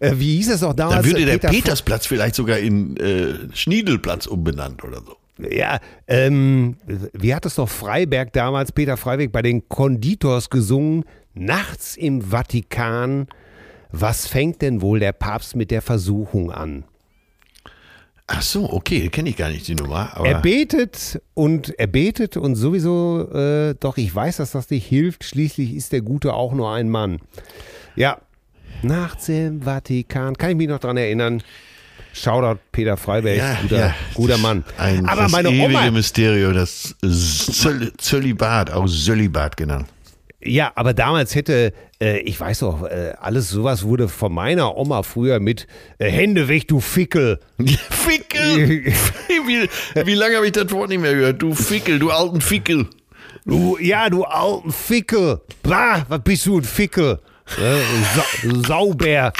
äh, wie hieß es auch damals? Dann würde der Peter Petersplatz vielleicht sogar in äh, Schniedelplatz umbenannt oder so. Ja, ähm, wie hat es doch Freiberg damals, Peter Freiberg, bei den Konditors gesungen? Nachts im Vatikan, was fängt denn wohl der Papst mit der Versuchung an? Ach so, okay, kenne ich gar nicht die Nummer. Er betet und er betet und sowieso, äh, doch ich weiß, dass das nicht hilft. Schließlich ist der Gute auch nur ein Mann. Ja, nachts im Vatikan, kann ich mich noch dran erinnern. Shoutout Peter Freiberg, Ja, guter, ja, guter Mann. Ein, Aber das meine ewige Oma, Mysterium, das Zöll, Zöllibat, auch Söllibat genannt. Ja, aber damals hätte, äh, ich weiß doch, äh, alles sowas wurde von meiner Oma früher mit äh, Hände weg, du Fickel. Fickel! wie, wie lange habe ich das Wort nicht mehr gehört? Du Fickel, du alten Fickel. Du, ja, du alten Fickel. Bah, was bist du ein Fickel? Äh, Sa Sauber.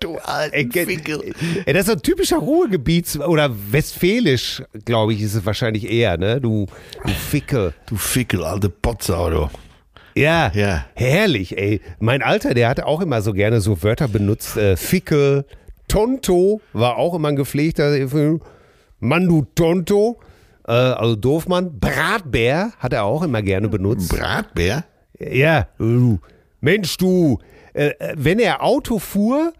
Du alten Ey, ge- Ey, das ist ein typischer Ruhrgebiets- oder westfälisch, glaube ich, ist es wahrscheinlich eher, ne? Du, du Fickel. Du Fickel, alte Potsau, du. Ja, Ja. herrlich, ey. Mein Alter, der hatte auch immer so gerne so Wörter benutzt. Äh, Fickel, Tonto war auch immer ein gepflegter. Mann, du Tonto. Äh, also Doofmann. Bratbär hat er auch immer gerne benutzt. Bratbär? Ja. Mensch, du. Äh, äh, wenn er Auto fuhr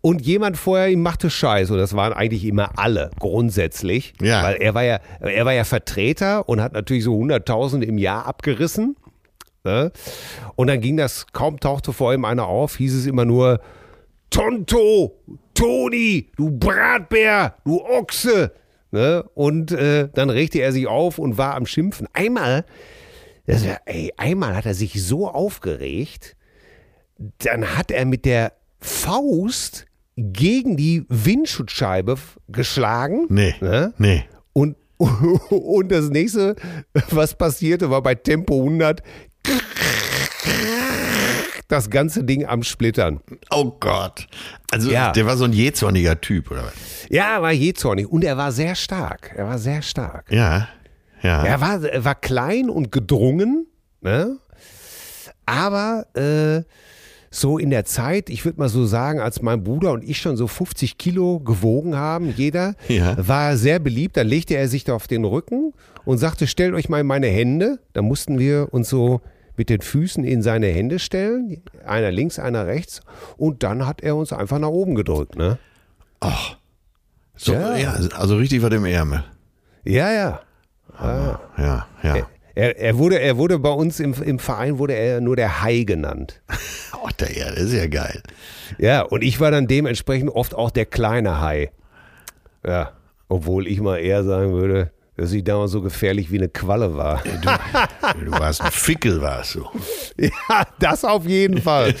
und jemand vorher ihm machte Scheiß, und das waren eigentlich immer alle grundsätzlich, Ja. weil er war ja, er war ja Vertreter und hat natürlich so 100.000 im Jahr abgerissen. Ne? Und dann ging das, kaum tauchte vor ihm einer auf, hieß es immer nur, Tonto, Toni, du Bratbär, du Ochse. Ne? Und äh, dann regte er sich auf und war am Schimpfen. Einmal, das war, ey, einmal hat er sich so aufgeregt, dann hat er mit der Faust gegen die Windschutzscheibe geschlagen. Nee. Ne? Nee. Und, und das nächste, was passierte, war bei Tempo 100 das ganze Ding am Splittern. Oh Gott. Also Ja. der war so ein jähzorniger Typ, oder was? Ja, er war jähzornig und er war sehr stark. Er war sehr stark. Ja. Ja. Er war, er war klein und gedrungen, ne? aber äh, so in der Zeit, ich würde mal so sagen, als mein Bruder und ich schon so 50 Kilo gewogen haben, jeder, Ja. war er sehr beliebt. Dann legte er sich da auf den Rücken und sagte, stellt euch mal in meine Hände. Da mussten wir uns so mit den Füßen in seine Hände stellen, einer links, einer rechts. Und dann hat er uns einfach nach oben gedrückt. Ne? so, Ja. ja. Also richtig was im Ärmel. Ja, ja. Ja, ja. Er, er, wurde, er wurde bei uns im, im Verein wurde er nur der Hai genannt. Oh, der, das ist ja geil. Ja, und ich war dann dementsprechend oft auch der kleine Hai. Ja, obwohl ich mal eher sagen würde, dass ich damals so gefährlich wie eine Qualle war. Du, du warst ein Fickel, warst du. Ja, das auf jeden Fall.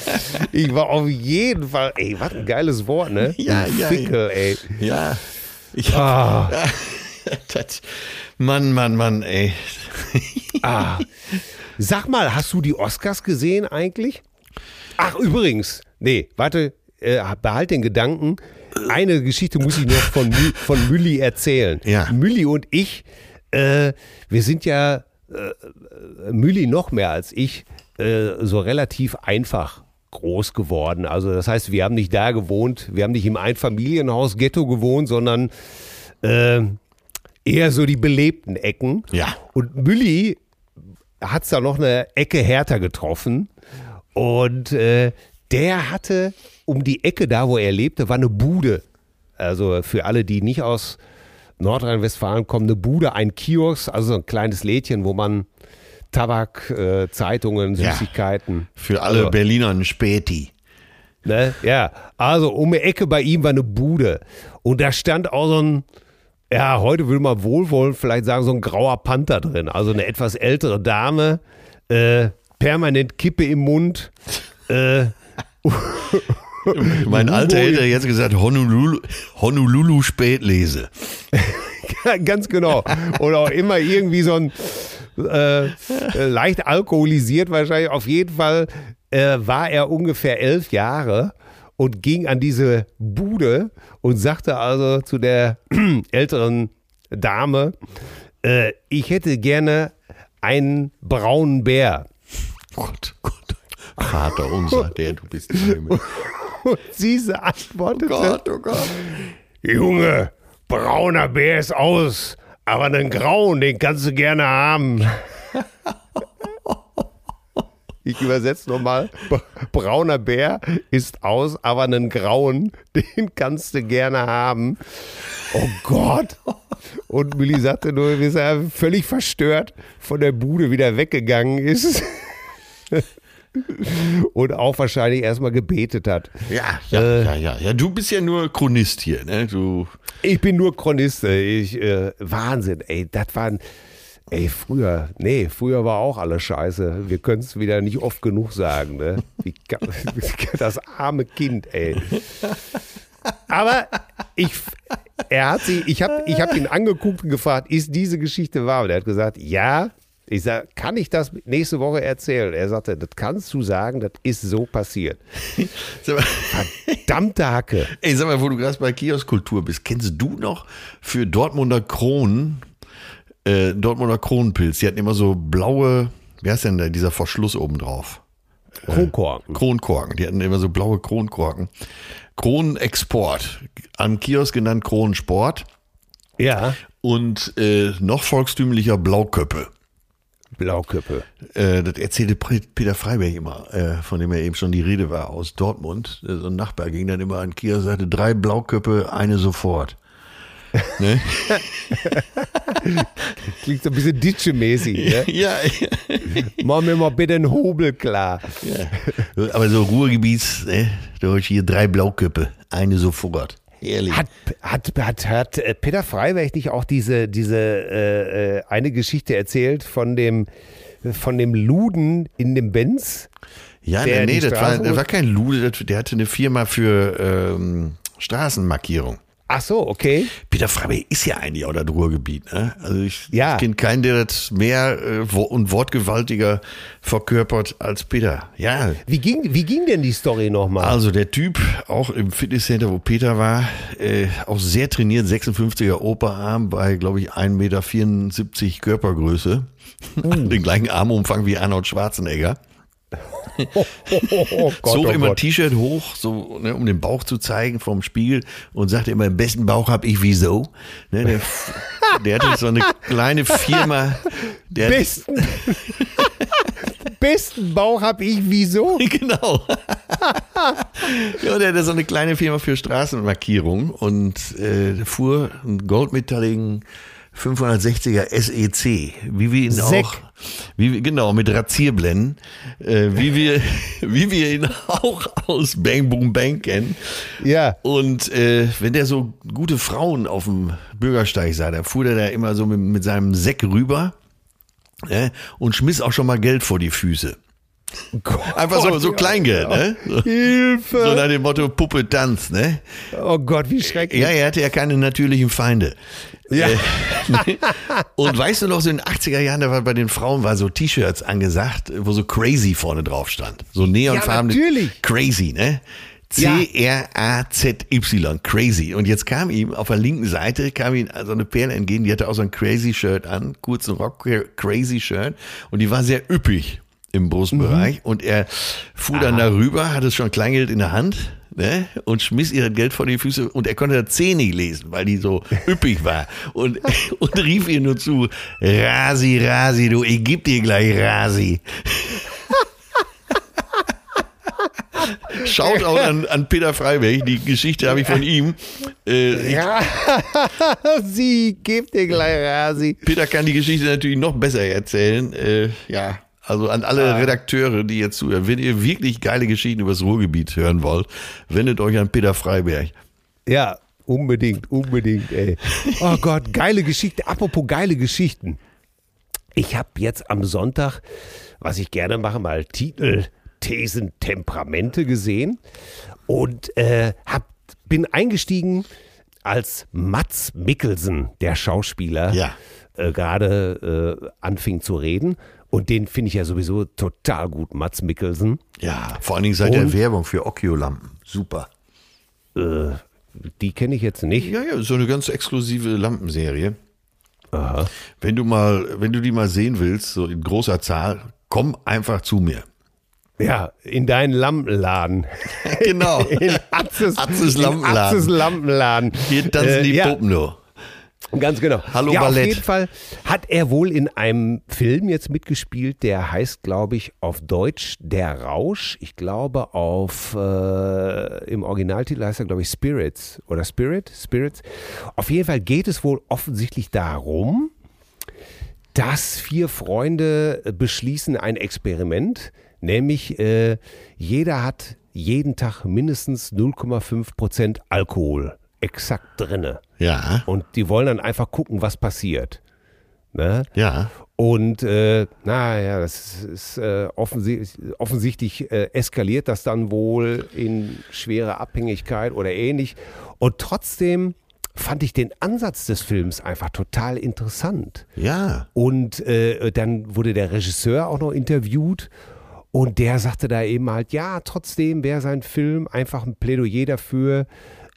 Ich war auf jeden Fall, ey, was ein geiles Wort, ne? Ja, Ein ja, Fickel, ey. Ja. Ich hab, Ah, das, Mann, Mann, Mann, ey. ah. Sag mal, hast du die Oscars gesehen eigentlich? Ach, übrigens, nee, warte, äh, behalt den Gedanken. Eine Geschichte muss ich noch von, von Mülli erzählen. Ja. Mülli und ich, äh, wir sind ja, äh, Mülli noch mehr als ich, äh, so relativ einfach groß geworden. Also das heißt, wir haben nicht da gewohnt, wir haben nicht im Einfamilienhaus Ghetto gewohnt, sondern äh, eher so die belebten Ecken. Ja. Und Mülli hat es da noch eine Ecke härter getroffen. Und äh, der hatte um die Ecke da, wo er lebte, war eine Bude. Also für alle, die nicht aus Nordrhein-Westfalen kommen, eine Bude, ein Kiosk, also so ein kleines Lädchen, wo man Tabak, äh, Zeitungen, Ja. Süßigkeiten. Für alle Also, Berliner ein Späti. Ne? Ja, also um die Ecke bei ihm war eine Bude. Und da stand auch so ein, ja, heute würde man wohlwollend vielleicht sagen, so ein grauer Panther drin. Also eine etwas ältere Dame, äh, permanent Kippe im Mund. Äh, Mein Alter hätte jetzt gesagt, Honolulu, Honolulu Spätlese. ganz genau. Und auch immer irgendwie so ein äh, äh, leicht alkoholisiert wahrscheinlich. Auf jeden Fall äh, war er ungefähr elf Jahre und ging an diese Bude und sagte also zu der älteren Dame, äh, ich hätte gerne einen braunen Bär. Gott, Gott. Vater unser, der du bist im Himmel. Und sie antwortete, Gott, oh Gott. Junge, brauner Bär ist aus, aber einen grauen, den kannst du gerne haben. Ich übersetze nochmal. Brauner Bär ist aus, aber einen grauen, den kannst du gerne haben. Oh Gott. Und Millie sagte nur, wie er völlig verstört von der Bude wieder weggegangen ist. Und auch wahrscheinlich erstmal gebetet hat. Ja, ja, Äh. ja, ja, ja. Du bist ja nur Chronist hier, ne? Du. Ich bin nur Chronist. ey. Ich, äh, Wahnsinn, ey, das waren, ey, früher, nee, früher war auch alles scheiße. Wir können es wieder nicht oft genug sagen, ne? Wie, ga- das arme Kind, ey. Aber ich, er hat sie, ich habe ich hab ihn angeguckt und gefragt, ist diese Geschichte wahr? Und er hat gesagt, ja. Ich sage, kann ich das nächste Woche erzählen? Er sagte, das kannst du sagen, das ist so passiert. Mal, Verdammte Hacke. ey, sag mal, wo du gerade bei Kioskkultur bist, kennst du noch für Dortmunder Kronen, äh, Dortmunder Kronenpilz? Die hatten immer so blaue, wie heißt denn da, dieser Verschluss oben drauf? Kronkorken. Kronkorken. Die hatten immer so blaue Kronkorken. Kronenexport. Am Kiosk genannt Kronensport. Ja, Und äh, noch volkstümlicher Blauköppe. Blauköppe. Äh, das erzählte Peter Freiberg immer, äh, von dem ja eben schon die Rede war, aus Dortmund. Äh, so ein Nachbar ging dann immer an Kiosk und sagte, drei Blauköppe, eine sofort. ne? Klingt so ein bisschen Ditsche-mäßig. Ne? ja, Mach mir mal bitte einen Hobel klar. ja. Aber so Ruhrgebiets, ne? da hol ich hier drei Blauköppe, eine sofort. Herrlich. Hat, hat, hat, hat äh, Peter Freiberg nicht auch diese, diese äh, äh, eine Geschichte erzählt von dem, von dem Luden in dem Benz? Ja, der nee, die das war, das war kein Lude, der hatte eine Firma für, ähm, Straßenmarkierung. Ach so, okay. Peter Freiberg ist ja eigentlich auch das Ruhrgebiet. Ne? Also ich, Ja. ich kenne keinen, der das mehr äh, wo- und wortgewaltiger verkörpert als Peter. Ja, Wie ging, wie ging denn die Story nochmal? also der Typ, auch im Fitnesscenter, wo Peter war, äh, auch sehr trainiert, 56er Oberarm bei, glaube ich, 1,74 Meter Körpergröße. Den gleichen Armumfang wie Arnold Schwarzenegger. Oh, oh Gott, Zog oh immer Gott. T-Shirt hoch, so, ne, um den Bauch zu zeigen vom Spiegel und sagte immer, den besten Bauch hab ich wieso. Ne, der, der hatte so eine kleine Firma. Der Besten, besten Bauch hab ich, wieso? Genau. ja, der hatte so eine kleine Firma für Straßenmarkierung und äh, fuhr einen goldmetalligen 560er SEC, wie wir ihn Seck. auch, wie wir, genau, mit Razierblenden, äh, wie wir, wie wir ihn auch aus Bang Boom Bang kennen. Ja. Und äh, wenn der so gute Frauen auf dem Bürgersteig sah, da fuhr der da immer so mit, mit seinem Säck rüber ne, und schmiss auch schon mal Geld vor die Füße. Einfach so, so Kleingeld, ne? So, Hilfe. so nach dem Motto Puppe tanzt, ne? Oh Gott, wie schrecklich. Ja, er hatte ja keine natürlichen Feinde. Ja. Äh, und weißt du noch, so in den 80er Jahren, da war bei den Frauen war so T-Shirts angesagt, wo so crazy vorne drauf stand. So neonfarben. Ja, natürlich. Crazy, ne? C-R-A-Z-Y, crazy. Und jetzt kam ihm auf der linken Seite, kam ihm so eine Perle entgegen, die hatte auch so ein crazy Shirt an, kurzen Rock, crazy Shirt. Und die war sehr üppig im Brustbereich. Und er fuhr dann darüber, hatte schon Kleingeld in der Hand, ne? Und schmiss ihr das Geld vor die Füße und er konnte das C nicht lesen, weil die so üppig war. Und, und rief ihr nur zu, Rasi, Rasi, du, ich geb dir gleich Rasi. Shoutout an, an Peter Freiberg, die Geschichte habe ich von ihm. Äh, Ja, sie gibt dir gleich Rasi. Peter kann die Geschichte natürlich noch besser erzählen. Äh, ja, also an alle Redakteure, die jetzt zuhören, wenn ihr wirklich geile Geschichten über das Ruhrgebiet hören wollt, wendet euch an Peter Freiberg. Ja, unbedingt, unbedingt, ey. Oh Gott, geile Geschichte. Apropos geile Geschichten. Ich habe jetzt am Sonntag, was ich gerne mache, mal Titel, Thesen, Temperamente gesehen und äh, hab, bin eingestiegen als Mats Mikkelsen, der Schauspieler, Ja. äh, gerade äh, anfing zu reden. Und den finde ich ja sowieso total gut, Mats Mikkelsen. Ja, vor allen Dingen seit der? Werbung für Okkio-Lampen. Super. Äh, die kenne ich jetzt nicht. Ja, ja, so eine ganz exklusive Lampenserie. Wenn du mal, wenn du die mal sehen willst, so in großer Zahl, komm einfach zu mir. Ja, in deinen Lampenladen. Genau. In Atzes, Atzes in Lampenladen. Atzes Lampenladen. Hier tanzen die ja, Puppen nur. Ganz genau. Hallo, ja, Ballett. Auf jeden Fall hat er wohl in einem Film jetzt mitgespielt, der heißt, glaube ich, auf Deutsch Der Rausch. Ich glaube, auf äh, im Originaltitel heißt er, glaube ich, Spirits oder Spirit, Spirits. Auf jeden Fall geht es wohl offensichtlich darum, dass vier Freunde beschließen ein Experiment, nämlich äh, jeder hat jeden Tag mindestens 0,5 Prozent Alkohol exakt drinne. Ja, Und die wollen dann einfach gucken, was passiert. Ne? ja. Und äh, naja, das ist äh, offensichtlich, offensichtlich äh, eskaliert das dann wohl in schwere Abhängigkeit oder ähnlich. Und trotzdem fand ich den Ansatz des Films einfach total interessant. Ja. Und äh, dann wurde der Regisseur auch noch interviewt und der sagte da eben halt, ja, trotzdem wäre sein Film einfach ein Plädoyer dafür,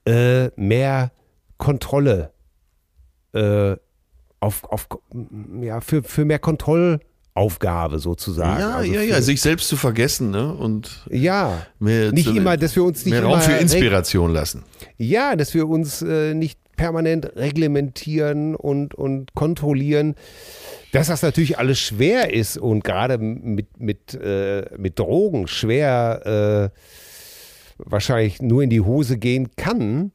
äh, mehr Kontrolle äh, auf, auf ja, für, für mehr Kontrollaufgabe sozusagen. Ja, Also ja, ja, sich selbst zu vergessen, ne? Und ja, mehr nicht immer, dass wir uns nicht mehr Raum für Inspiration lassen. ja, dass wir uns äh, nicht permanent reglementieren und, und kontrollieren. Dass das natürlich alles schwer ist und gerade mit, mit, äh, mit Drogen schwer äh, wahrscheinlich nur in die Hose gehen kann,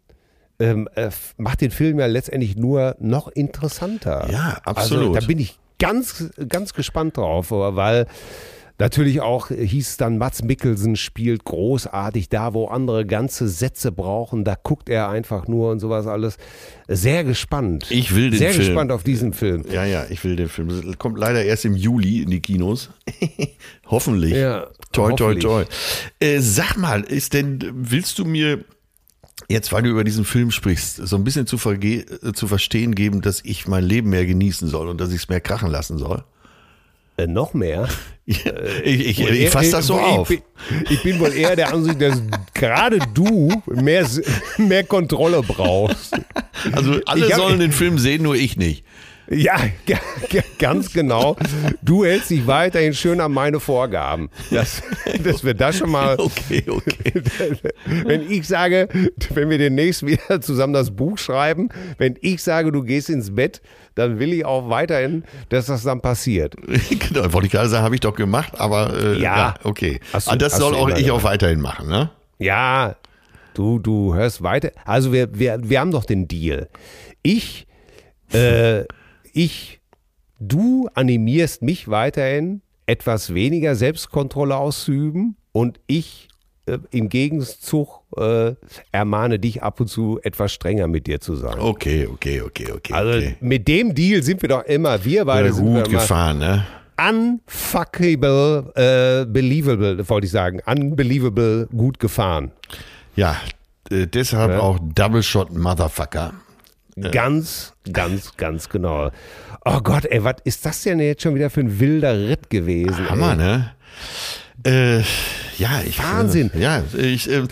ähm, äh, macht den Film ja letztendlich nur noch interessanter. Ja, absolut. Also, da bin ich ganz, ganz gespannt drauf, weil natürlich auch hieß es dann, Mats Mikkelsen spielt großartig da, wo andere ganze Sätze brauchen, da guckt er einfach nur und sowas alles. Sehr gespannt. Ich will den Sehr Film. gespannt auf diesen Film. Ja, ja, ich will den Film. Das kommt leider erst im Juli in die Kinos. Hoffentlich. Ja, toi, toi, toi. Äh, sag mal, ist denn, willst du mir jetzt, weil du über diesen Film sprichst, so ein bisschen zu, verge äh, zu verstehen geben, dass ich mein Leben mehr genießen soll und dass ich es mehr krachen lassen soll? Äh, noch mehr? ich ich, ich, ich fasse das so auf. Ich bin, ich bin wohl eher der Ansicht, dass gerade du mehr, mehr Kontrolle brauchst. Also alle hab- sollen den Film sehen, nur ich nicht. Ja, ganz genau. Du hältst dich weiterhin schön an meine Vorgaben. Das, dass wir das schon mal, Okay, okay. wenn ich sage, wenn wir demnächst wieder zusammen das Buch schreiben, wenn ich sage, du gehst ins Bett, dann will ich auch weiterhin, dass das dann passiert. genau, wollte ich gerade sagen, habe ich doch gemacht, aber äh, Ja. ja. okay. Hast du- Und das soll auch ich auch weiterhin machen, ne? Ja, du, du hörst weiter. Also wir, wir, wir haben doch den Deal. Ich, äh, ich, du animierst mich weiterhin, etwas weniger Selbstkontrolle auszuüben und ich äh, im Gegenzug äh, ermahne dich ab und zu etwas strenger mit dir zu sein. Okay, okay, okay, okay. Also okay. mit dem Deal sind wir doch immer, wir beide Ja, sind gut gefahren, ne? unfuckable, äh, believable, wollte ich sagen, unbelievable gut gefahren. Ja, äh, deshalb Ja. auch Double Shot Motherfucker. Ganz, ganz, ganz genau. Oh Gott, ey, was ist das denn jetzt schon wieder für ein wilder Ritt gewesen? Hammer, ey? ne? Äh, ja, ich. Wahnsinn. Äh, ja, ich. Äh,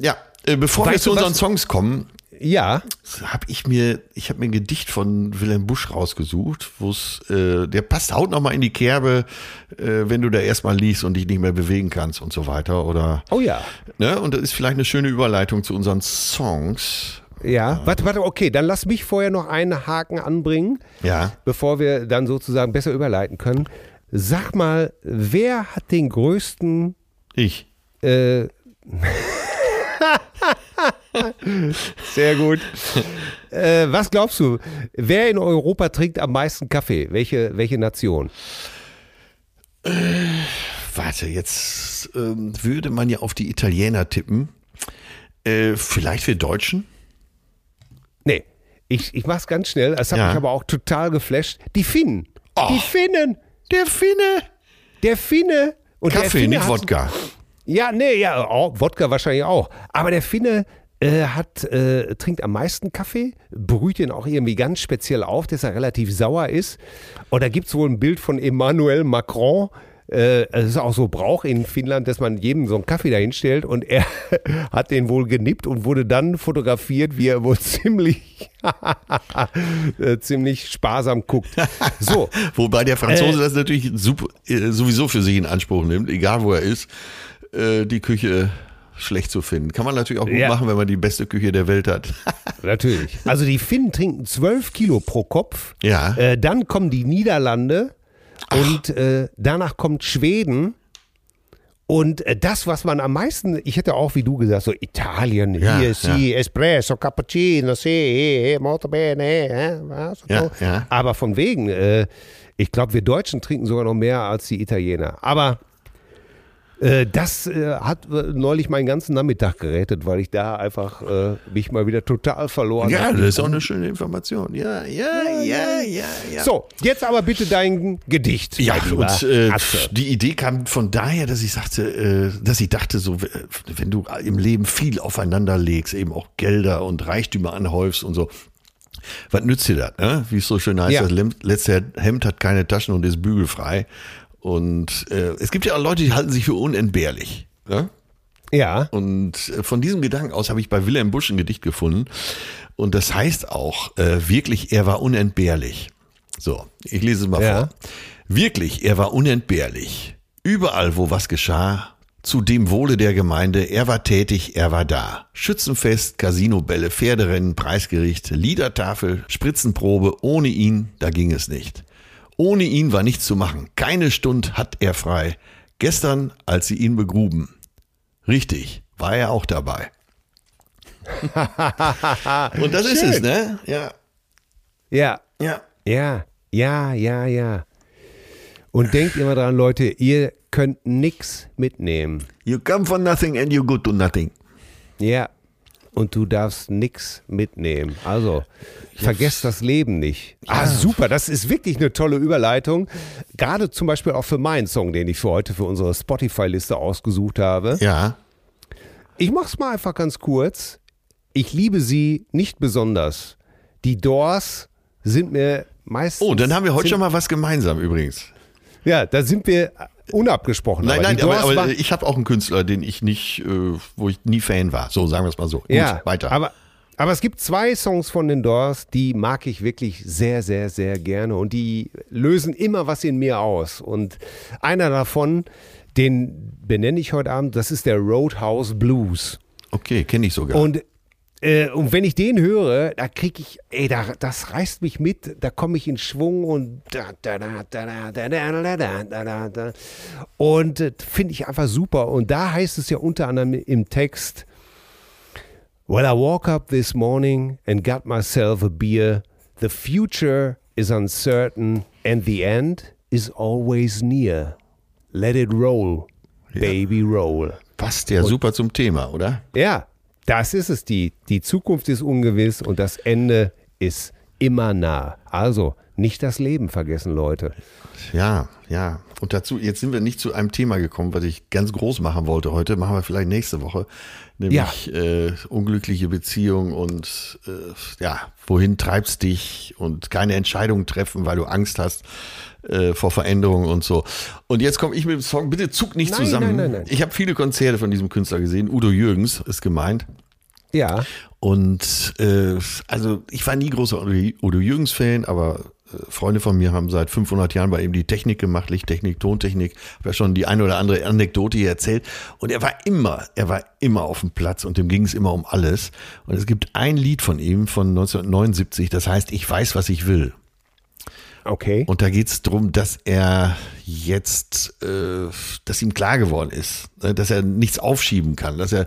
ja, äh, bevor wir Weißt zu du unseren was? Songs kommen, Ja, habe ich mir, ich habe mir ein Gedicht von Wilhelm Busch rausgesucht, wo es, äh, der passt haut noch mal in die Kerbe, äh, wenn du da erstmal liest und dich nicht mehr bewegen kannst und so weiter, oder, oh ja. ne? Und das ist vielleicht eine schöne Überleitung zu unseren Songs. Ja, warte, warte, okay, dann lass mich vorher noch einen Haken anbringen, Ja. bevor wir dann sozusagen besser überleiten können. Sag mal, wer hat den größten Ich. Äh, Sehr gut. Äh, was glaubst du? Wer in Europa trinkt am meisten Kaffee? Welche, welche Nation? Warte, jetzt ähm, würde man ja auf die Italiener tippen. Äh, vielleicht wir Deutschen? Ich, ich mach's ganz schnell. Das hat Ja. mich aber auch total geflasht. Die Finnen. Die Finnen. Der Finne. Der Finne. Und der Kaffee, Finne nicht Wodka. Ja, nee, ja, auch, Wodka wahrscheinlich auch. Aber der Finne äh, hat, äh, trinkt am meisten Kaffee, brüht ihn auch irgendwie ganz speziell auf, dass er relativ sauer ist. Und da gibt es wohl ein Bild von Emmanuel Macron. Äh, Es ist auch so Brauch in Finnland, dass man jedem so einen Kaffee dahinstellt und er hat den wohl genippt und wurde dann fotografiert, wie er wohl ziemlich, äh, ziemlich sparsam guckt. So, Wobei der Franzose Äh. das natürlich super, äh, sowieso für sich in Anspruch nimmt, egal wo er ist, die Küche schlecht zu finden. Kann man natürlich auch gut Ja. machen, wenn man die beste Küche der Welt hat. Natürlich. Also die Finnen trinken 12 Kilo pro Kopf. Ja. Dann kommen die Niederlande und äh, danach kommt Schweden. Und äh, das, was man am meisten, ich hätte auch wie du gesagt, so Italien, Ja, hier, ja. si, Espresso, Cappuccino, si, eh, molto bene, eh, was, Ja, so. ja. Aber von wegen, äh, ich glaube, wir Deutschen trinken sogar noch mehr als die Italiener. Aber äh, das äh, hat äh, neulich meinen ganzen Nachmittag gerettet, weil ich da einfach äh, mich mal wieder total verloren Ja, habe. das ist auch eine schöne Information. Ja, ja, ja, ja, ja. So, jetzt aber bitte dein Gedicht. Ja, und äh, die Idee kam von daher, dass ich sagte, dass ich dachte, so, wenn du im Leben viel aufeinander legst, eben auch Gelder und Reichtümer anhäufst und so, was nützt dir das, ne? Wie es so schön heißt, Ja. das letzte Hemd hat keine Taschen und ist bügelfrei. Und äh, es gibt ja auch Leute, die halten sich für unentbehrlich. Ne? Ja, Und äh, von diesem Gedanken aus habe ich bei Wilhelm Busch ein Gedicht gefunden. Und das heißt auch, äh, wirklich, er war unentbehrlich. So, ich lese es mal Ja. vor. Wirklich, er war unentbehrlich. Überall, wo was geschah, zu dem Wohle der Gemeinde, er war tätig, er war da. Schützenfest, Casinobälle, Pferderennen, Preisgericht, Liedertafel, Spritzenprobe, ohne ihn, da ging es nicht. Ohne ihn war nichts zu machen. Keine Stund hat er frei. Gestern, als sie ihn begruben. Richtig, war er auch dabei. Und das ist es, ne? Ja, ja, ja. ja, ja, ja, ja. Und denkt immer dran, Leute, ihr könnt nix mitnehmen. You come for nothing and you go to nothing. Ja. Und du darfst nix mitnehmen. Also, vergesst das Leben nicht. Ah, super. Das ist wirklich eine tolle Überleitung. Gerade zum Beispiel auch für meinen Song, den ich für heute für unsere Spotify-Liste ausgesucht habe. Ja. Ich mach's mal einfach ganz kurz. ich liebe sie nicht besonders. Die Doors sind mir meistens. Oh, dann haben wir heute schon mal was gemeinsam übrigens. Ja, da sind wir unabgesprochen. Nein, nein, aber, aber ich habe auch einen Künstler, den ich nicht, äh, wo ich nie Fan war. So, sagen wir es mal so. Gut, ja, weiter. Aber, aber es gibt zwei Songs von den Doors, die mag ich wirklich sehr, sehr, sehr gerne und die lösen immer was in mir aus. Und einer davon, den benenne ich heute Abend, das ist der Roadhouse Blues. okay, kenne ich sogar. Und, äh, und wenn ich den höre, da kriege ich, ey, da, das reißt mich mit, da komme ich in Schwung und da, da, da, da, da, da, da, da, da. Und äh, finde ich einfach super. Und da heißt es ja unter anderem im Text, Well, I woke up this morning and got myself a beer. The future is uncertain and the end is always near. Let it roll, baby roll. Passt ja super zum Thema, oder? Ja, das ist es. Die, die Zukunft ist ungewiss und das Ende ist immer nah. Also nicht das Leben vergessen, Leute. Ja, ja. Und dazu, jetzt sind wir nicht zu einem Thema gekommen, was ich ganz groß machen wollte heute. Machen wir vielleicht nächste Woche. Nämlich äh, unglückliche Beziehung und äh, ja, wohin treibst dich und keine Entscheidung treffen, weil du Angst hast äh, vor Veränderungen und so. Und jetzt komme ich mit dem Song, bitte zug nicht Nein, zusammen. nein, nein, nein. Ich habe viele Konzerte von diesem Künstler gesehen. Udo Jürgens ist gemeint. Ja, Und äh, also ich war nie großer Udo- Jürgens-Fan, aber Freunde von mir haben seit 500 Jahren bei ihm die Technik gemacht, Lichttechnik, Tontechnik. Habe ja schon die eine oder andere Anekdote hier erzählt. Und er war immer, er war immer auf dem Platz und dem ging es immer um alles. Und es gibt ein Lied von ihm von 1979, das heißt Ich weiß, was ich will. okay. Und da geht es darum, dass er jetzt, äh, dass ihm klar geworden ist, ne, dass er nichts aufschieben kann, dass er,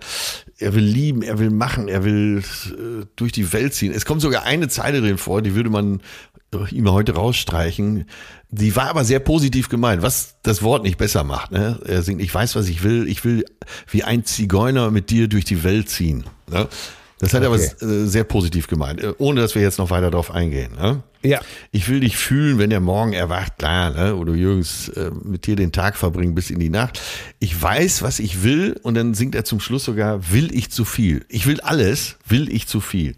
er will lieben, er will machen, er will äh, durch die Welt ziehen. Es kommt sogar eine Zeile drin vor, die würde man ihm heute rausstreichen. Die war aber sehr positiv gemeint, was das Wort nicht besser macht. Ne? Er singt, ich weiß, was ich will, ich will wie ein Zigeuner mit dir durch die Welt ziehen. Ne? Das hat er Okay. aber äh, sehr positiv gemeint, äh, ohne dass wir jetzt noch weiter darauf eingehen. Ne? Ja. Ich will dich fühlen, wenn der Morgen erwacht, klar, ne? oder Jürgens äh, mit dir den Tag verbringen bis in die Nacht. Ich weiß, was ich will und dann singt er zum Schluss sogar, will ich zu viel. Ich will alles, will ich zu viel.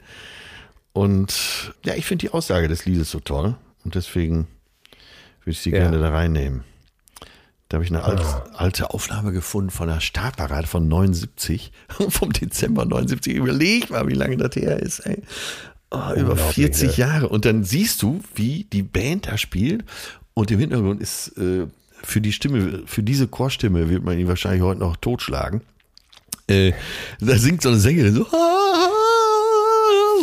Und ja, ich finde die Aussage des Liedes so toll und deswegen würde ich sie Ja. gerne da reinnehmen. Da habe ich eine alte, alte Aufnahme gefunden von der Startparade von 79, vom Dezember 79. Überleg mal, wie lange das her ist, ey. Oh, über Unglaublich, 40 ne? Jahre. Und dann siehst du, wie die Band da spielt. Und im Hintergrund ist äh, für die Stimme, für diese Chorstimme wird man ihn wahrscheinlich heute noch totschlagen. Äh, da singt so eine Sängerin so,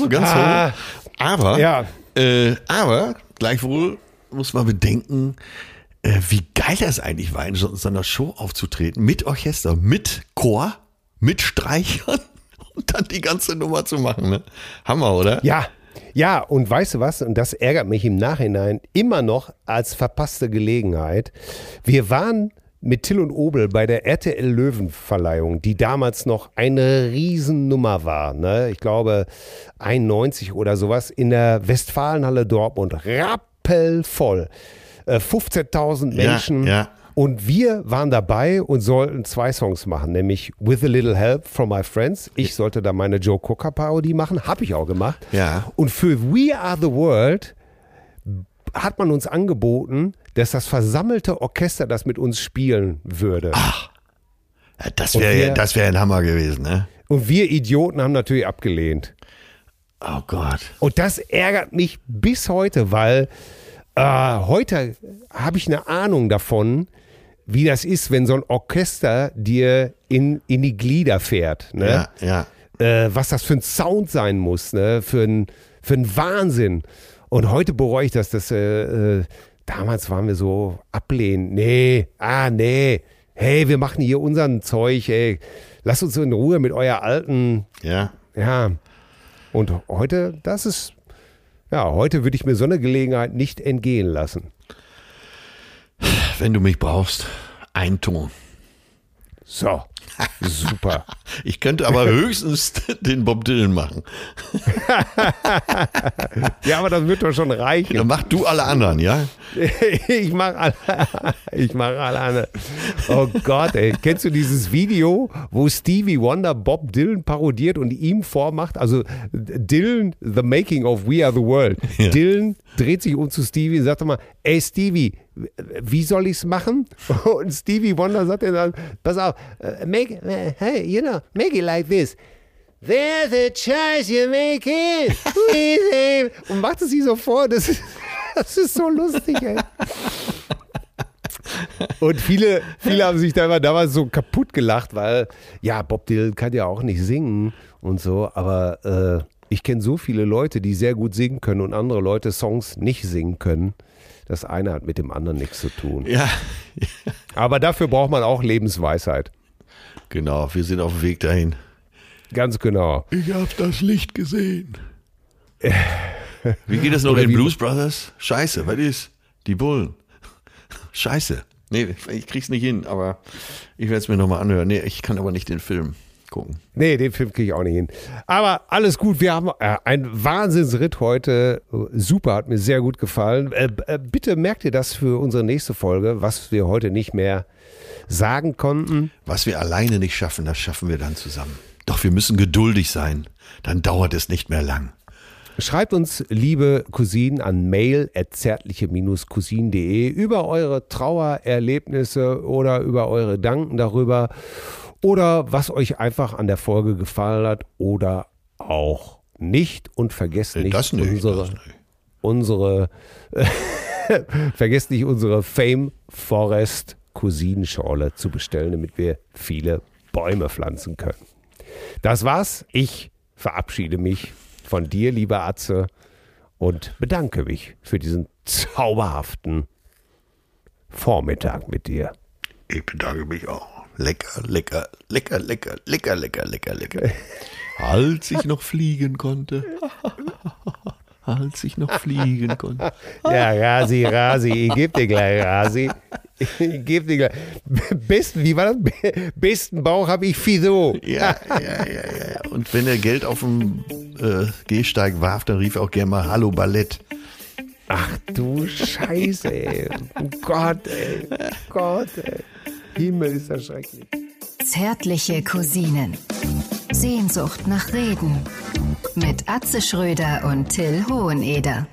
so ganz Ah. hoch. Aber, Ja. äh, aber gleichwohl muss man bedenken, äh, wie geil das eigentlich war, in so, so einer Show aufzutreten, mit Orchester, mit Chor, mit Streichern und dann die ganze Nummer zu machen. Ne? Hammer, oder? Ja, ja, und weißt du was? Und das ärgert mich im Nachhinein immer noch als verpasste Gelegenheit. Wir waren mit Till und Obel bei der RTL Löwenverleihung, die damals noch eine Riesennummer war. Ne? Ich glaube 91 oder sowas in der Westfalenhalle Dortmund. Rappelvoll. Äh, 15.000 Ja, Menschen. ja. Und wir waren dabei und sollten zwei Songs machen, nämlich With a Little Help from My Friends. Ich sollte da meine Joe Cocker Parodie machen, habe ich auch gemacht. Ja. Und für We Are the World hat man uns angeboten, dass das versammelte Orchester das mit uns spielen würde. Ja, das wäre das wäre ein Hammer gewesen, ne? Und wir Idioten haben natürlich abgelehnt. Oh Gott. Und das ärgert mich bis heute, weil äh, heute habe ich eine Ahnung davon, wie das ist, wenn so ein Orchester dir in, in die Glieder fährt. Ne? Ja, ja. äh, was das für ein Sound sein muss, ne? für ein für ein Wahnsinn. Und heute bereue ich das, dass äh, äh, damals waren wir so ablehnend. Nee, ah, nee. Hey, wir machen hier unseren Zeug, ey. Lasst uns in Ruhe mit euer alten, Ja. ja. Und heute, das ist, ja, heute würde ich mir so eine Gelegenheit nicht entgehen lassen. Wenn du mich brauchst, ein Ton. So. Super. Ich könnte aber höchstens den Bob Dylan machen. Ja, aber das wird doch schon reichen. Dann mach du alle anderen, ja? Ich mach alle, ich mach alle andere. Oh Gott, ey. Kennst du dieses Video, wo Stevie Wonder Bob Dylan parodiert und ihm vormacht? Also Dylan, The Making of We Are the World. Dylan dreht sich um zu Stevie und sagt mal, ey Stevie, wie soll ich's machen? Und Stevie Wonder sagt dann, pass auf, äh, make, äh, hey, you know, make it like this. There's a choice you make it. Und macht es sich so vor. Das ist, das ist so lustig, ey. Und viele, viele haben sich da damals so kaputt gelacht, weil, ja, Bob Dylan kann ja auch nicht singen und so, aber äh, ich kenne so viele Leute, die sehr gut singen können und andere Leute Songs nicht singen können. Das eine hat mit dem anderen nichts zu tun. Ja. Aber dafür braucht man auch Lebensweisheit. Genau, wir sind auf dem Weg dahin. Ganz genau. Ich habe das Licht gesehen. Wie geht es noch in Blues Brothers? Scheiße, was ist? Die Bullen. Scheiße. Nee, ich krieg's nicht hin, aber ich werde es mir nochmal anhören. Nee, ich kann aber nicht den Film gucken. Nee, den Film kriege ich auch nicht hin. Aber alles gut, wir haben äh, einen Wahnsinnsritt heute. Super, hat mir sehr gut gefallen. Äh, äh, bitte merkt ihr das für unsere nächste Folge, was wir heute nicht mehr sagen konnten. Was wir alleine nicht schaffen, das schaffen wir dann zusammen. Doch wir müssen geduldig sein. Dann dauert es nicht mehr lang. Schreibt uns, liebe Cousinen, an mail zärtliche-cousinen.de über eure Trauererlebnisse oder über eure Gedanken darüber oder was euch einfach an der Folge gefallen hat oder auch nicht. Und vergesst Nee, nicht, das nicht, unsere, das nicht. unsere vergesst nicht unsere Fame Forest Cousinenschorle zu bestellen, damit wir viele Bäume pflanzen können. Das war's. Ich verabschiede mich von dir, lieber Atze, und bedanke mich für diesen zauberhaften Vormittag mit dir. Ich bedanke mich auch. Lecker, lecker, lecker, lecker, lecker, lecker, lecker, lecker. Als ich noch fliegen konnte. Als ich noch fliegen konnte. Ja, Rasi, Rasi, ich geb dir gleich, Rasi. Ich geb dir gleich. Besten, wie war das? Besten Bauch habe ich Fido. Ja, ja, ja, ja, ja. Und wenn er Geld auf dem äh, Gehsteig warf, dann rief er auch gerne mal Hallo Ballett. Ach du Scheiße, ey. Oh Gott, ey. Oh Gott, ey. Himmel ist das schrecklich. Zärtliche Cousinen. Sehnsucht nach Reden. Mit Atze Schröder und Till Hoheneder.